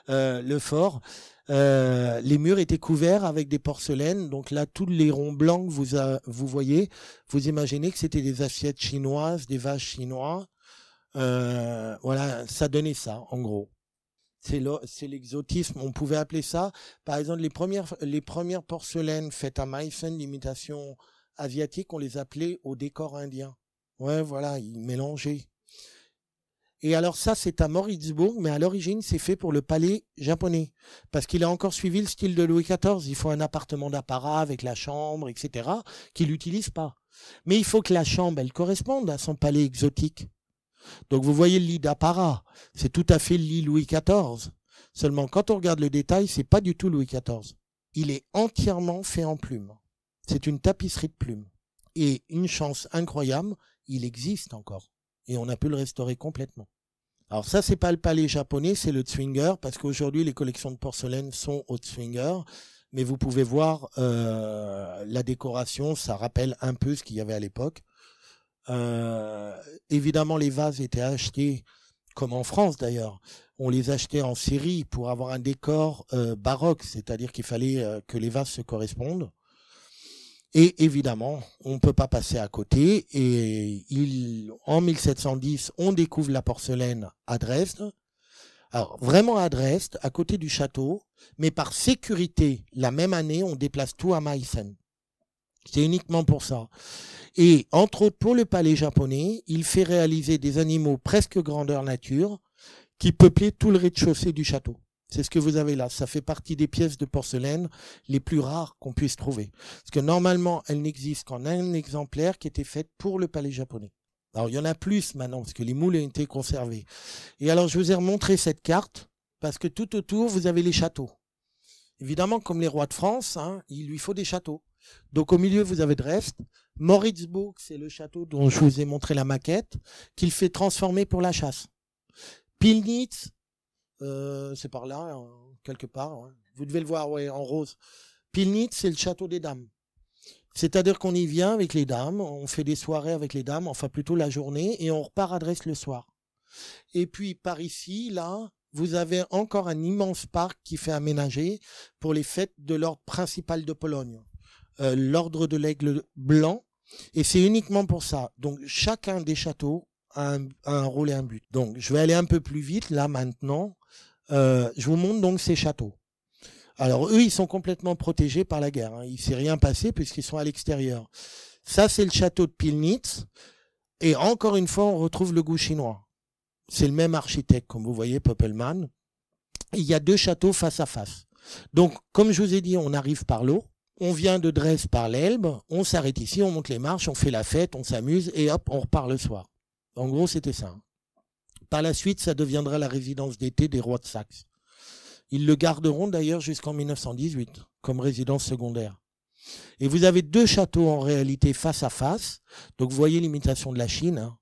euh, le fort, euh, les murs étaient couverts avec des porcelaines. Donc là, tous les ronds blancs que vous, vous voyez, vous imaginez que c'était des assiettes chinoises, des vaches chinois. Euh, voilà, ça donnait ça, en gros c'est l'exotisme. On pouvait appeler ça, par exemple, les premières, les premières porcelaines faites à Meissen, l'imitation asiatique, on les appelait au décor indien. Ouais, voilà, ils mélangeaient. Et alors ça, c'est à Moritzburg, mais à l'origine, c'est fait pour le palais japonais. Parce qu'il a encore suivi le style de Louis XIV. Il faut un appartement d'apparat avec la chambre, etc., qu'il n'utilise pas. Mais il faut que la chambre, elle corresponde à son palais exotique. Donc vous voyez le lit d'apparat, c'est tout à fait le lit Louis XIV. Seulement quand on regarde le détail, c'est pas du tout Louis XIV. Il est entièrement fait en plumes. C'est une tapisserie de plumes. Et une chance incroyable, il existe encore. Et on a pu le restaurer complètement. Alors ça, c'est pas le palais japonais, c'est le Zwinger, parce qu'aujourd'hui, les collections de porcelaine sont au Zwinger. Mais vous pouvez voir euh, la décoration, ça rappelle un peu ce qu'il y avait à l'époque. Euh, évidemment, les vases étaient achetés, comme en France d'ailleurs, on les achetait en série pour avoir un décor euh, baroque, c'est-à-dire qu'il fallait que les vases se correspondent. Et évidemment, on ne peut pas passer à côté. Et il, en 1710, on découvre la porcelaine à Dresde. Alors, vraiment à Dresde, à côté du château. Mais par sécurité, la même année, on déplace tout à Meissen. C'est uniquement pour ça. Et entre autres, pour le palais japonais, il fait réaliser des animaux presque grandeur nature qui peuplaient tout le rez-de-chaussée du château. C'est ce que vous avez là. Ça fait partie des pièces de porcelaine les plus rares qu'on puisse trouver. Parce que normalement, elles n'existent qu'en un exemplaire qui était fait pour le palais japonais. Alors, il y en a plus maintenant, parce que les moules ont été conservés. Et alors, je vous ai remontré cette carte, parce que tout autour, vous avez les châteaux. Évidemment, comme les rois de France, hein, il lui faut des châteaux. Donc au milieu, vous avez Dresde. Moritzburg, c'est le château dont je vous ai montré la maquette, qu'il fait transformer pour la chasse. Pilnitz, euh, c'est par là, hein, quelque part. Vous devez le voir ouais, en rose. Pilnitz, c'est le château des dames. C'est-à-dire qu'on y vient avec les dames, on fait des soirées avec les dames, enfin plutôt la journée, et on repart à Dresde le soir. Et puis par ici, là, vous avez encore un immense parc qui fait aménager pour les fêtes de l'ordre principal de Pologne, euh, l'ordre de l'aigle blanc, et c'est uniquement pour ça. Donc chacun des châteaux a un, rôle et un but. Donc je vais aller un peu plus vite là maintenant. Euh, je vous montre donc ces châteaux. Alors eux, ils sont complètement protégés par la guerre. Hein. Il s'est rien passé puisqu'ils sont à l'extérieur. Ça, c'est le château de Pilnitz. Et encore une fois, on retrouve le goût chinois. C'est le même architecte, comme vous voyez, Poppelman. Il y a deux châteaux face à face. Donc, comme je vous ai dit, on arrive par l'eau. On vient de Dresde par l'Elbe. On s'arrête ici, on monte les marches, on fait la fête, on s'amuse et hop, on repart le soir. En gros, c'était ça. Par la suite, ça deviendra la résidence d'été des rois de Saxe. Ils le garderont d'ailleurs jusqu'en 1918 comme résidence secondaire. Et vous avez deux châteaux en réalité face à face. Donc vous voyez l'imitation de la Chine. Hein.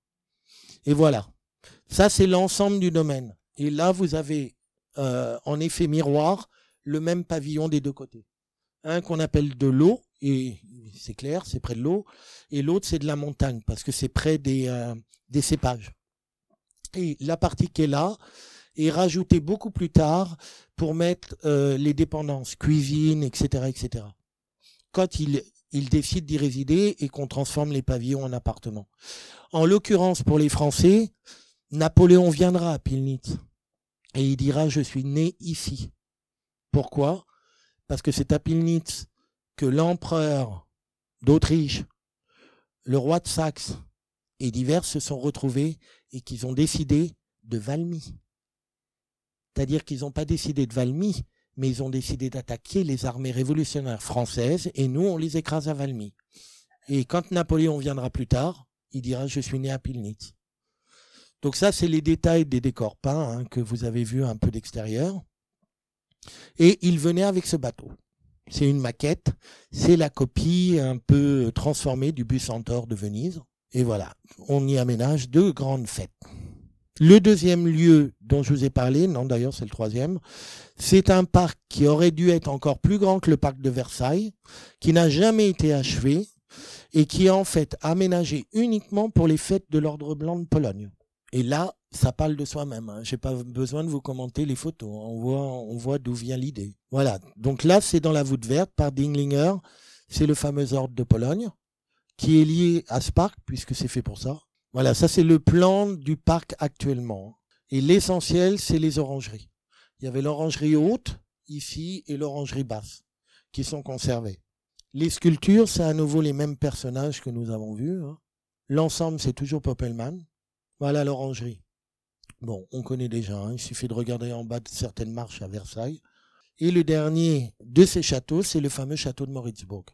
Et voilà. Ça, c'est l'ensemble du domaine. Et là, vous avez euh, en effet miroir le même pavillon des deux côtés. Un qu'on appelle de l'eau, et c'est clair, c'est près de l'eau, et l'autre c'est de la montagne, parce que c'est près des, euh, cépages. Et la partie qui est là est rajoutée beaucoup plus tard pour mettre euh, les dépendances, cuisine, etc., etc. Quand il, il décide d'y résider et qu'on transforme les pavillons en appartements. En l'occurrence, pour les Français, Napoléon viendra à Pilnitz et il dira je suis né ici. Pourquoi? Parce que c'est à Pilnitz que l'empereur d'Autriche, le roi de Saxe et divers se sont retrouvés et qu'ils ont décidé de Valmy. C'est-à-dire qu'ils n'ont pas décidé de Valmy, mais ils ont décidé d'attaquer les armées révolutionnaires françaises et nous, on les écrase à Valmy. Et quand Napoléon viendra plus tard, il dira je suis né à Pilnitz. Donc ça, c'est les détails des décors peints hein, que vous avez vus un peu d'extérieur. Et il venait avec ce bateau. C'est une maquette, c'est la copie un peu transformée du bus Centaure de Venise. Et voilà, on y aménage deux grandes fêtes. Le deuxième lieu dont je vous ai parlé, non d'ailleurs c'est le troisième, c'est un parc qui aurait dû être encore plus grand que le parc de Versailles, qui n'a jamais été achevé et qui est en fait aménagé uniquement pour les fêtes de l'Ordre blanc de Pologne. Et là, ça parle de soi-même. Hein. J'ai pas besoin de vous commenter les photos. On voit, on voit d'où vient l'idée. Voilà. Donc là, c'est dans la voûte verte par Dinglinger. C'est le fameux ordre de Pologne qui est lié à ce parc puisque c'est fait pour ça. Voilà, ça c'est le plan du parc actuellement. Et l'essentiel, c'est les orangeries. Il y avait l'orangerie haute ici et l'orangerie basse qui sont conservées. Les sculptures, c'est à nouveau les mêmes personnages que nous avons vus. Hein. L'ensemble, c'est toujours Poppelman. Voilà l'orangerie. Bon, on connaît déjà, hein. il suffit de regarder en bas de certaines marches à Versailles. Et le dernier de ces châteaux, c'est le fameux château de Moritzburg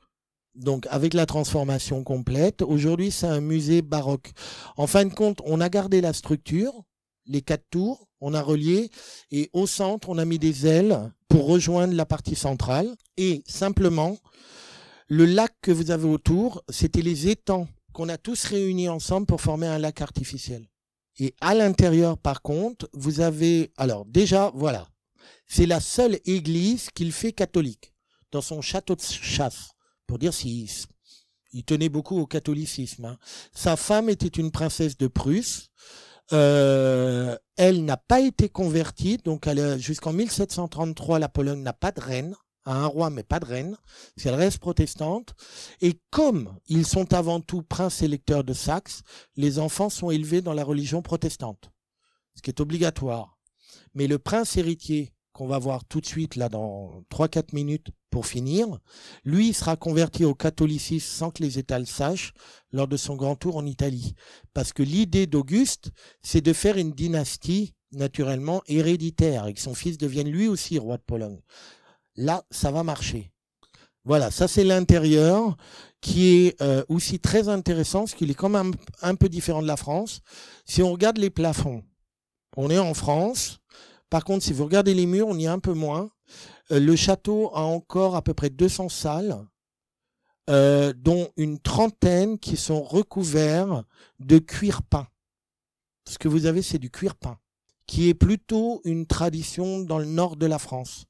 donc avec la transformation complète. Aujourd'hui, c'est un musée baroque. En fin de compte, on a gardé la structure, les quatre tours, on a relié, et au centre, on a mis des ailes pour rejoindre la partie centrale. Et simplement, le lac que vous avez autour, c'était les étangs qu'on a tous réunis ensemble pour former un lac artificiel. Et à l'intérieur, par contre, vous avez, alors déjà, voilà, c'est la seule église qu'il fait catholique dans son château de chasse pour dire s'il il tenait beaucoup au catholicisme. Hein. Sa femme était une princesse de Prusse. Euh, elle n'a pas été convertie, donc jusqu'en 1733, la Pologne n'a pas de reine, a un roi mais pas de reine, parce qu'elle reste protestante. Et comme ils sont avant tout princes électeurs de Saxe, les enfants sont élevés dans la religion protestante, ce qui est obligatoire. Mais le prince héritier qu'on va voir tout de suite là dans 3-4 minutes pour finir, lui sera converti au catholicisme sans que les États le sachent lors de son grand tour en Italie. Parce que l'idée d'Auguste, c'est de faire une dynastie naturellement héréditaire et que son fils devienne lui aussi roi de Pologne. Là, ça va marcher. Voilà, ça c'est l'intérieur qui est euh, aussi très intéressant, parce qu'il est quand même un peu différent de la France. Si on regarde les plafonds, on est en France, par contre, si vous regardez les murs, on y est un peu moins. Euh, le château a encore à peu près 200 salles, euh, dont une trentaine qui sont recouverts de cuir peint. Ce que vous avez, c'est du cuir peint, qui est plutôt une tradition dans le nord de la France,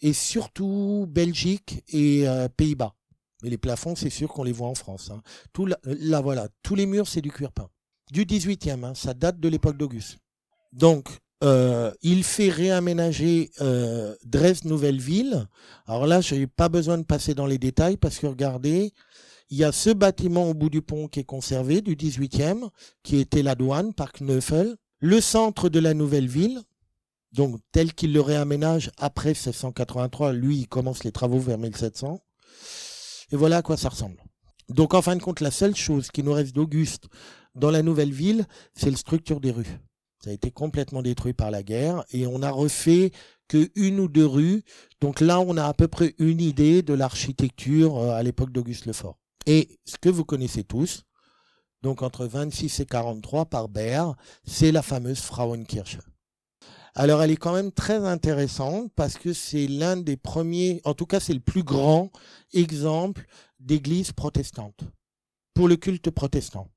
et surtout Belgique et euh, Pays-Bas. Mais les plafonds, c'est sûr qu'on les voit en France. Hein. Tout là, voilà, tous les murs, c'est du cuir peint. Du 18e, hein, ça date de l'époque d'Auguste. Donc, euh, il fait réaménager euh, Dresde-Nouvelle-Ville. Alors là, je n'ai pas besoin de passer dans les détails parce que regardez, il y a ce bâtiment au bout du pont qui est conservé du 18e, qui était la douane, Parc Neufel. Le centre de la nouvelle ville, donc tel qu'il le réaménage après 1683, lui, il commence les travaux vers 1700. Et voilà à quoi ça ressemble. Donc en fin de compte, la seule chose qui nous reste d'Auguste dans la nouvelle ville, c'est la structure des rues. Ça a été complètement détruit par la guerre et on a refait que une ou deux rues. Donc là, on a à peu près une idée de l'architecture euh, à l'époque d'Auguste Lefort. Et ce que vous connaissez tous, donc entre 26 et 43 par Baer, c'est la fameuse Frauenkirche. Alors elle est quand même très intéressante parce que c'est l'un des premiers, en tout cas c'est le plus grand exemple d'église protestante pour le culte protestant.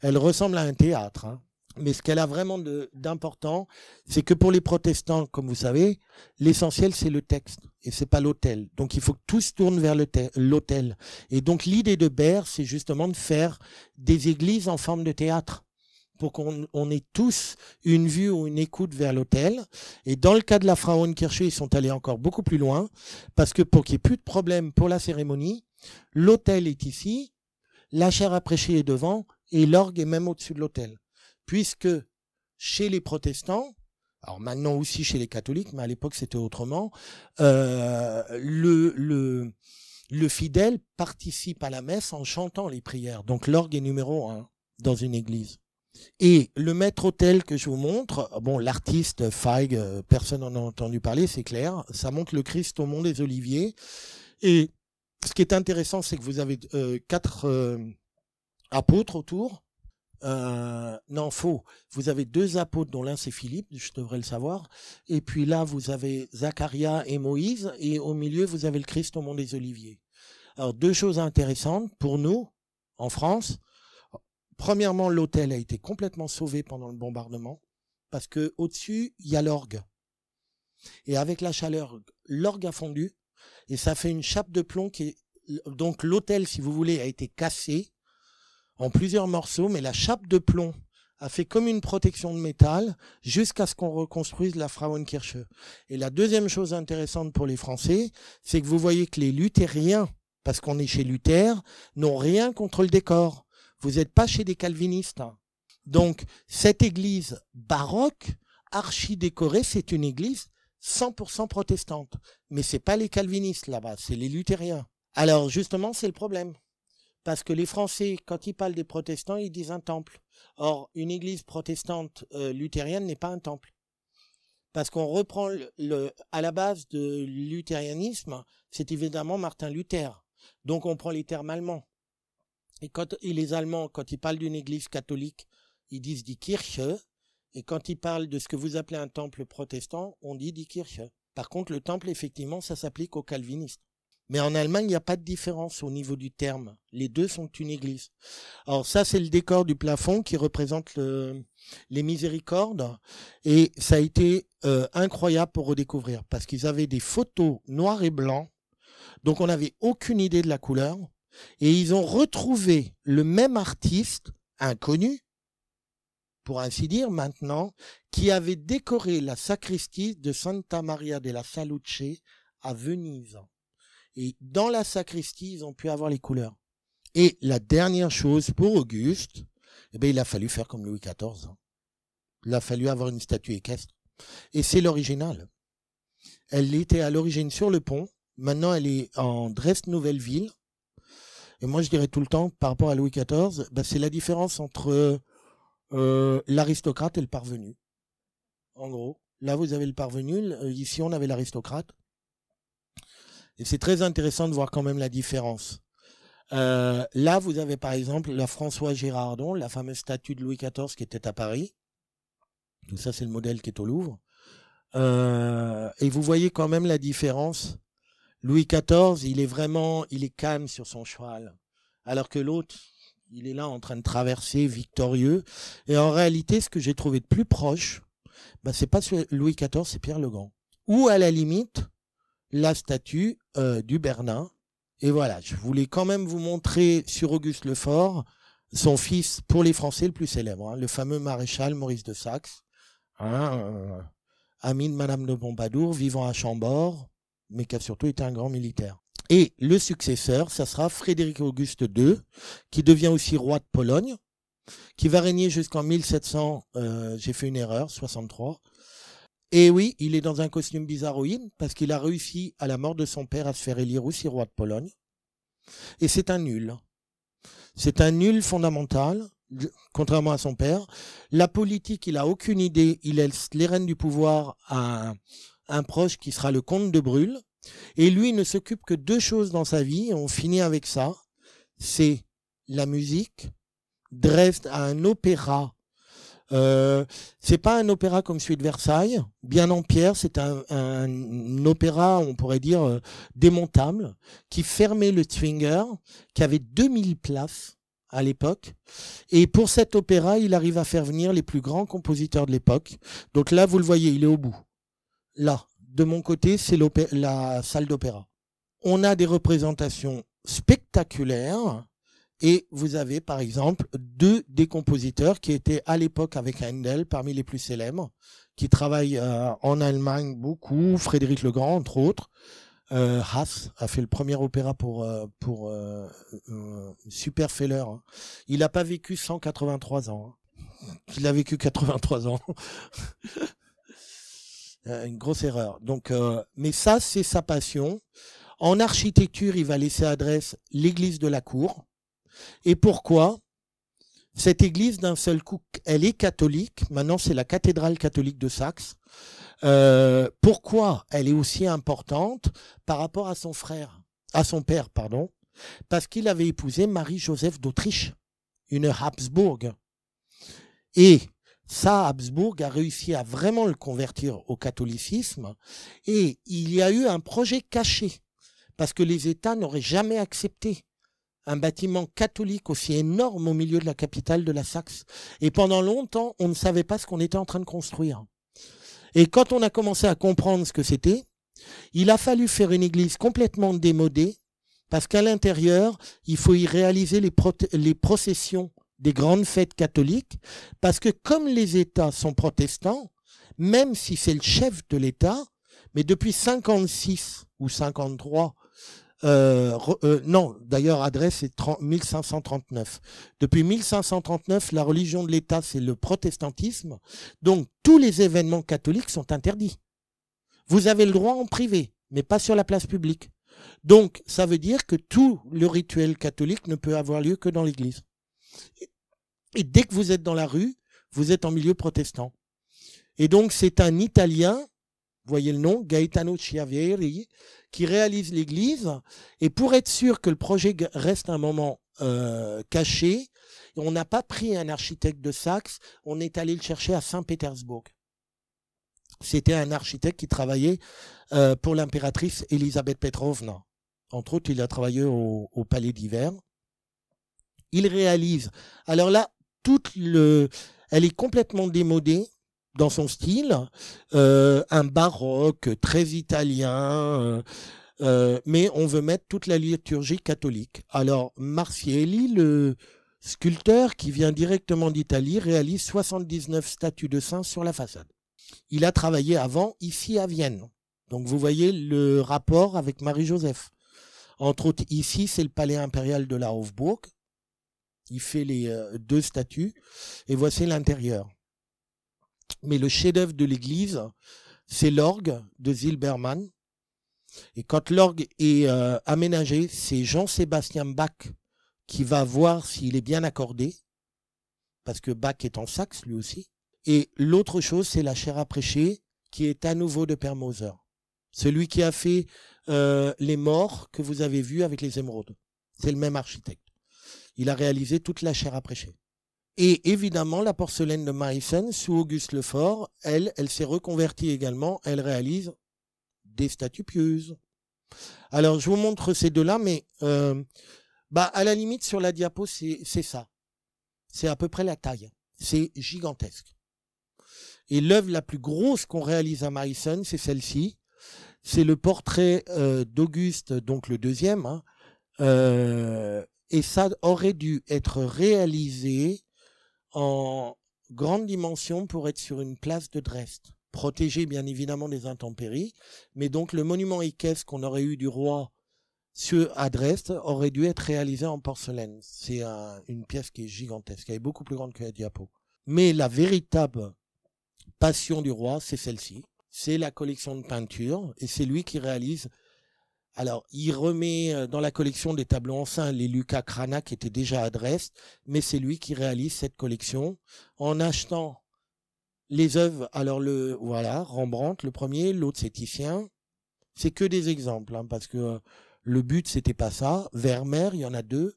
Elle ressemble à un théâtre. Hein. Mais ce qu'elle a vraiment d'important, c'est que pour les protestants, comme vous savez, l'essentiel c'est le texte et c'est pas l'autel. Donc il faut que tout se tourne vers l'autel. Et donc l'idée de Baird, c'est justement de faire des églises en forme de théâtre pour qu'on ait tous une vue ou une écoute vers l'autel. Et dans le cas de la Frauenkirche, ils sont allés encore beaucoup plus loin, parce que pour qu'il n'y ait plus de problème pour la cérémonie, l'autel est ici, la chair à prêcher est devant, et l'orgue est même au-dessus de l'autel puisque chez les protestants, alors maintenant aussi chez les catholiques, mais à l'époque c'était autrement, euh, le, le fidèle participe à la messe en chantant les prières. Donc l'orgue est numéro un dans une église. Et le maître-autel que je vous montre, bon, l'artiste Feig, euh, personne n'en a entendu parler, c'est clair. Ça montre le Christ au mont des Oliviers. Et ce qui est intéressant, c'est que vous avez euh, quatre apôtres autour. Euh, non, faux. Vous avez deux apôtres, dont l'un c'est Philippe, je devrais le savoir. Et puis là, vous avez Zacharia et Moïse. Et au milieu, vous avez le Christ au mont des Oliviers. Alors, deux choses intéressantes pour nous, en France. Premièrement, l'hôtel a été complètement sauvé pendant le bombardement. Parce que au-dessus, il y a l'orgue. Et avec la chaleur, l'orgue a fondu. Et ça fait une chape de plomb qui est, donc l'hôtel, si vous voulez, a été cassé en plusieurs morceaux, mais la chape de plomb a fait comme une protection de métal jusqu'à ce qu'on reconstruise la Frauenkirche. Et la deuxième chose intéressante pour les Français, c'est que vous voyez que les luthériens, parce qu'on est chez Luther, n'ont rien contre le décor. Vous n'êtes pas chez des calvinistes. Hein. Donc, cette église baroque, archi décorée, c'est une église 100% protestante. Mais c'est pas les calvinistes là-bas, c'est les luthériens. Alors, justement, c'est le problème. Parce que les Français, quand ils parlent des protestants, ils disent un temple. Or, une église protestante euh, luthérienne n'est pas un temple. Parce qu'on reprend le, à la base de luthérianisme, c'est évidemment Martin Luther. Donc on prend les termes allemands. Et, quand, et les Allemands, quand ils parlent d'une église catholique, ils disent die Kirche. Et quand ils parlent de ce que vous appelez un temple protestant, on dit die Kirche. Par contre, le temple, effectivement, ça s'applique aux calvinistes. Mais en Allemagne, il n'y a pas de différence au niveau du terme. Les deux sont une église. Alors ça, c'est le décor du plafond qui représente les miséricordes. Et ça a été euh, incroyable pour redécouvrir parce qu'ils avaient des photos noires et blancs. Donc on n'avait aucune idée de la couleur. Et ils ont retrouvé le même artiste, inconnu, pour ainsi dire maintenant, qui avait décoré la sacristie de Santa Maria della Saluce à Venise. Et dans la sacristie, ils ont pu avoir les couleurs. Et la dernière chose pour Auguste, eh bien, il a fallu faire comme Louis XIV. Hein. Il a fallu avoir une statue équestre. Et c'est l'original. Elle était à l'origine sur le pont. Maintenant, elle est en Dresde-Nouvelle-Ville. Et moi, je dirais tout le temps, par rapport à Louis XIV, ben, c'est la différence entre euh, l'aristocrate et le parvenu. En gros, là, vous avez le parvenu. Ici, on avait l'aristocrate. Et c'est très intéressant de voir quand même la différence. Euh, là, vous avez par exemple la François Girardon, la fameuse statue de Louis XIV qui était à Paris. Tout ça, c'est le modèle qui est au Louvre. Euh, et vous voyez quand même la différence. Louis XIV, il est vraiment, il est calme sur son cheval, alors que l'autre, il est là en train de traverser, victorieux. Et en réalité, ce que j'ai trouvé de plus proche, bah, c'est pas Louis XIV, c'est Pierre le Grand. Ou à la limite, la statue euh, du Bernin. Et voilà, je voulais quand même vous montrer sur Auguste Lefort son fils, pour les Français, le plus célèbre, hein, le fameux maréchal Maurice de Saxe, hein, euh, ami de Madame de Pompadour, vivant à Chambord, mais qui a surtout été un grand militaire. Et le successeur, ça sera Frédéric Auguste II, qui devient aussi roi de Pologne, qui va régner jusqu'en 1700, euh, j'ai fait une erreur, 63. Et oui, il est dans un costume bizarroïde, parce qu'il a réussi, à la mort de son père, à se faire élire aussi roi de Pologne. Et c'est un nul. C'est un nul fondamental, contrairement à son père. La politique, il a aucune idée. Il laisse les rênes du pouvoir à un, proche qui sera le comte de Brûle. Et lui, ne s'occupe que deux choses dans sa vie. On finit avec ça. C'est la musique. Dresde a un opéra. Euh, c'est pas un opéra comme celui de Versailles, bien en pierre. C'est un, opéra, on pourrait dire, euh, démontable, qui fermait le Zwinger, qui avait 2000 places à l'époque. Et pour cet opéra, il arrive à faire venir les plus grands compositeurs de l'époque. Donc là, vous le voyez, il est au bout. Là, de mon côté, c'est la salle d'opéra. On a des représentations spectaculaires. Et vous avez, par exemple, deux des compositeurs qui étaient à l'époque avec Handel parmi les plus célèbres, qui travaillent euh, en Allemagne beaucoup, Frédéric le Grand, entre autres. Euh, Haas a fait le premier opéra pour euh, Superfeller. Hein. Il n'a pas vécu 183 ans. Hein. Il a vécu 83 ans. Une grosse erreur. Donc, mais ça, c'est sa passion. En architecture, il va laisser adresse l'église de la cour. Et pourquoi? Cette église, d'un seul coup, elle est catholique. Maintenant, c'est la cathédrale catholique de Saxe. Euh, pourquoi elle est aussi importante? Par rapport à son frère, à son père, pardon, parce qu'il avait épousé Marie-Joseph d'Autriche, une Habsbourg. Et ça, Habsbourg a réussi à vraiment le convertir au catholicisme, et il y a eu un projet caché, parce que les États n'auraient jamais accepté un bâtiment catholique aussi énorme au milieu de la capitale de la Saxe. Et pendant longtemps, on ne savait pas ce qu'on était en train de construire. Et quand on a commencé à comprendre ce que c'était, il a fallu faire une église complètement démodée, parce qu'à l'intérieur, il faut y réaliser les, les processions des grandes fêtes catholiques, parce que comme les États sont protestants, même si c'est le chef de l'État, mais depuis 56 ou 53, euh, euh, non, d'ailleurs, adresse c'est 1539. Depuis 1539, la religion de l'État, c'est le protestantisme. Donc, tous les événements catholiques sont interdits. Vous avez le droit en privé, mais pas sur la place publique. Donc, ça veut dire que tout le rituel catholique ne peut avoir lieu que dans l'église. Et dès que vous êtes dans la rue, vous êtes en milieu protestant. Et donc, c'est un Italien, voyez le nom, Gaetano Chiavieri, qui réalise l'église. Et pour être sûr que le projet reste un moment euh, caché, on n'a pas pris un architecte de Saxe, on est allé le chercher à Saint-Pétersbourg. C'était un architecte qui travaillait euh, pour l'impératrice Elisabeth Petrovna. Entre autres, il a travaillé au, Palais d'hiver. Il réalise. Alors là, toute le, elle est complètement démodée dans son style, euh, un baroque très italien, euh, euh, mais on veut mettre toute la liturgie catholique. Alors Marcielli, le sculpteur qui vient directement d'Italie, réalise 79 statues de saints sur la façade. Il a travaillé avant ici à Vienne. Donc vous voyez le rapport avec Marie-Joseph. Entre autres, ici, c'est le palais impérial de la Hofburg. Il fait les deux statues. Et voici l'intérieur. Mais le chef-d'œuvre de l'église, c'est l'orgue de Zilberman. Et quand l'orgue est euh, aménagé, c'est Jean-Sébastien Bach qui va voir s'il est bien accordé, parce que Bach est en saxe lui aussi. Et l'autre chose, c'est la chair à prêcher, qui est à nouveau de Père Moser. Celui qui a fait euh, les morts que vous avez vus avec les émeraudes. C'est le même architecte. Il a réalisé toute la chair à prêcher. Et évidemment, la porcelaine de Meissen, sous Auguste Lefort, elle, elle s'est reconvertie également. Elle réalise des statues pieuses. Alors, je vous montre ces deux-là, mais euh, bah, à la limite, sur la diapo, c'est ça. C'est à peu près la taille. C'est gigantesque. Et l'œuvre la plus grosse qu'on réalise à Meissen, c'est celle-ci. C'est le portrait euh, d'Auguste, donc le deuxième, hein, Euh, et ça aurait dû être réalisé en grande dimension pour être sur une place de Dresde, protégé bien évidemment des intempéries, mais donc le monument équestre qu'on aurait eu du roi à Dresde aurait dû être réalisé en porcelaine. C'est une pièce qui est gigantesque, elle est beaucoup plus grande que la diapo. Mais la véritable passion du roi, c'est celle-ci. C'est la collection de peinture et c'est lui qui réalise alors, il remet euh, dans la collection des tableaux anciens les Lucas Cranach qui étaient déjà à Dresde, mais c'est lui qui réalise cette collection en achetant les œuvres. Alors, le, voilà, Rembrandt, le premier, l'autre c'est Titien. C'est que des exemples, hein, parce que euh, le but c'était pas ça. Vermeer, il y en a deux.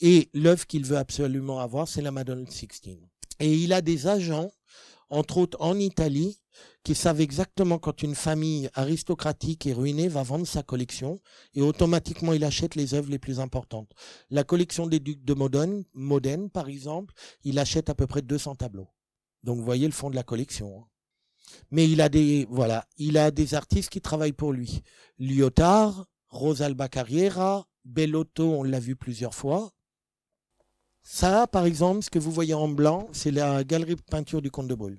Et l'œuvre qu'il veut absolument avoir, c'est la Madonna Sixtine. Et il a des agents, entre autres en Italie, qui savent exactement quand une famille aristocratique est ruinée va vendre sa collection et automatiquement il achète les œuvres les plus importantes. La collection des ducs de Modène, Modène par exemple, il achète à peu près 200 tableaux. Donc vous voyez le fond de la collection. Hein. Mais il a des voilà, il a des artistes qui travaillent pour lui. Lyotard, Rosalba Carriera, Bellotto, on l'a vu plusieurs fois. Ça, par exemple, ce que vous voyez en blanc, c'est la galerie de peinture du comte de Brûle.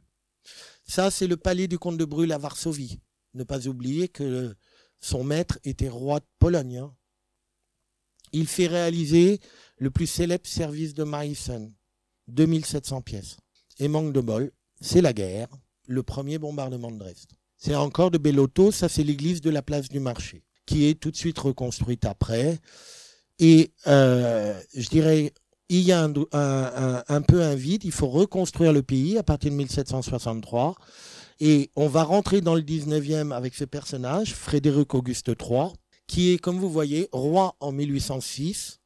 Ça, c'est le palais du comte de Brûle à Varsovie. Ne pas oublier que son maître était roi de Pologne. Hein. Il fait réaliser le plus célèbre service de Meissen, 2700 pièces. Et manque de bol, c'est la guerre, le premier bombardement de Dresde. C'est encore de Bellotto, ça c'est l'église de la place du marché, qui est tout de suite reconstruite après. Et euh, je dirais il y a un, peu un vide, il faut reconstruire le pays à partir de 1763. Et on va rentrer dans le 19e avec ce personnage, Frédéric Auguste III, qui est, comme vous voyez, roi en 1806,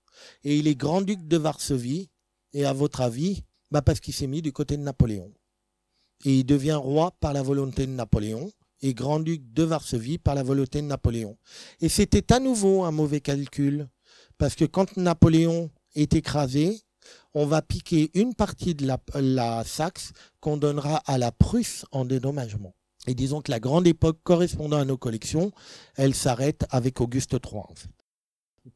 et il est grand-duc de Varsovie, et à votre avis, bah parce qu'il s'est mis du côté de Napoléon. Et il devient roi par la volonté de Napoléon, et grand-duc de Varsovie par la volonté de Napoléon. Et c'était à nouveau un mauvais calcul, parce que quand Napoléon est écrasé, on va piquer une partie de la, Saxe qu'on donnera à la Prusse en dédommagement. Et disons que la grande époque correspondant à nos collections, elle s'arrête avec Auguste III.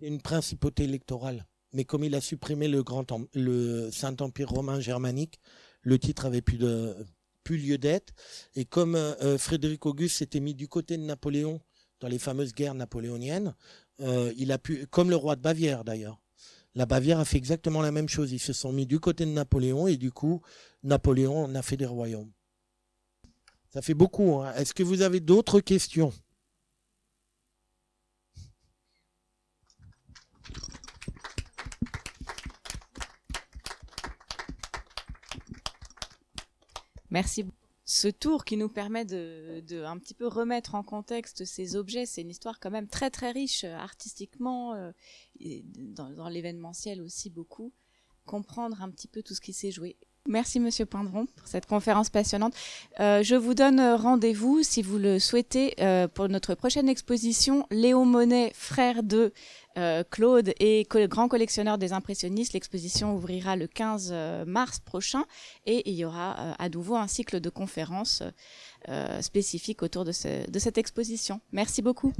Une principauté électorale. Mais comme il a supprimé le, grand, le Saint-Empire romain germanique, le titre avait plus, de, plus lieu d'être. Et comme euh, Frédéric Auguste s'était mis du côté de Napoléon dans les fameuses guerres napoléoniennes, euh, il a pu, comme le roi de Bavière d'ailleurs, la Bavière a fait exactement la même chose. Ils se sont mis du côté de Napoléon et du coup, Napoléon a fait des royaumes. Ça fait beaucoup. Hein. Est-ce que vous avez d'autres questions? Merci ce tour qui nous permet de, un petit peu remettre en contexte ces objets. C'est une histoire quand même très très riche euh, artistiquement, euh, dans l'événementiel aussi beaucoup. Comprendre un petit peu tout ce qui s'est joué. Merci Monsieur Pindron pour cette conférence passionnante. Euh, je vous donne rendez-vous, si vous le souhaitez, euh, pour notre prochaine exposition Léo Monet, frère de euh, Claude et grand collectionneur des impressionnistes. L'exposition ouvrira le 15 euh, mars prochain et il y aura euh, à nouveau un cycle de conférences spécifiques autour de, ce, de cette exposition. Merci beaucoup.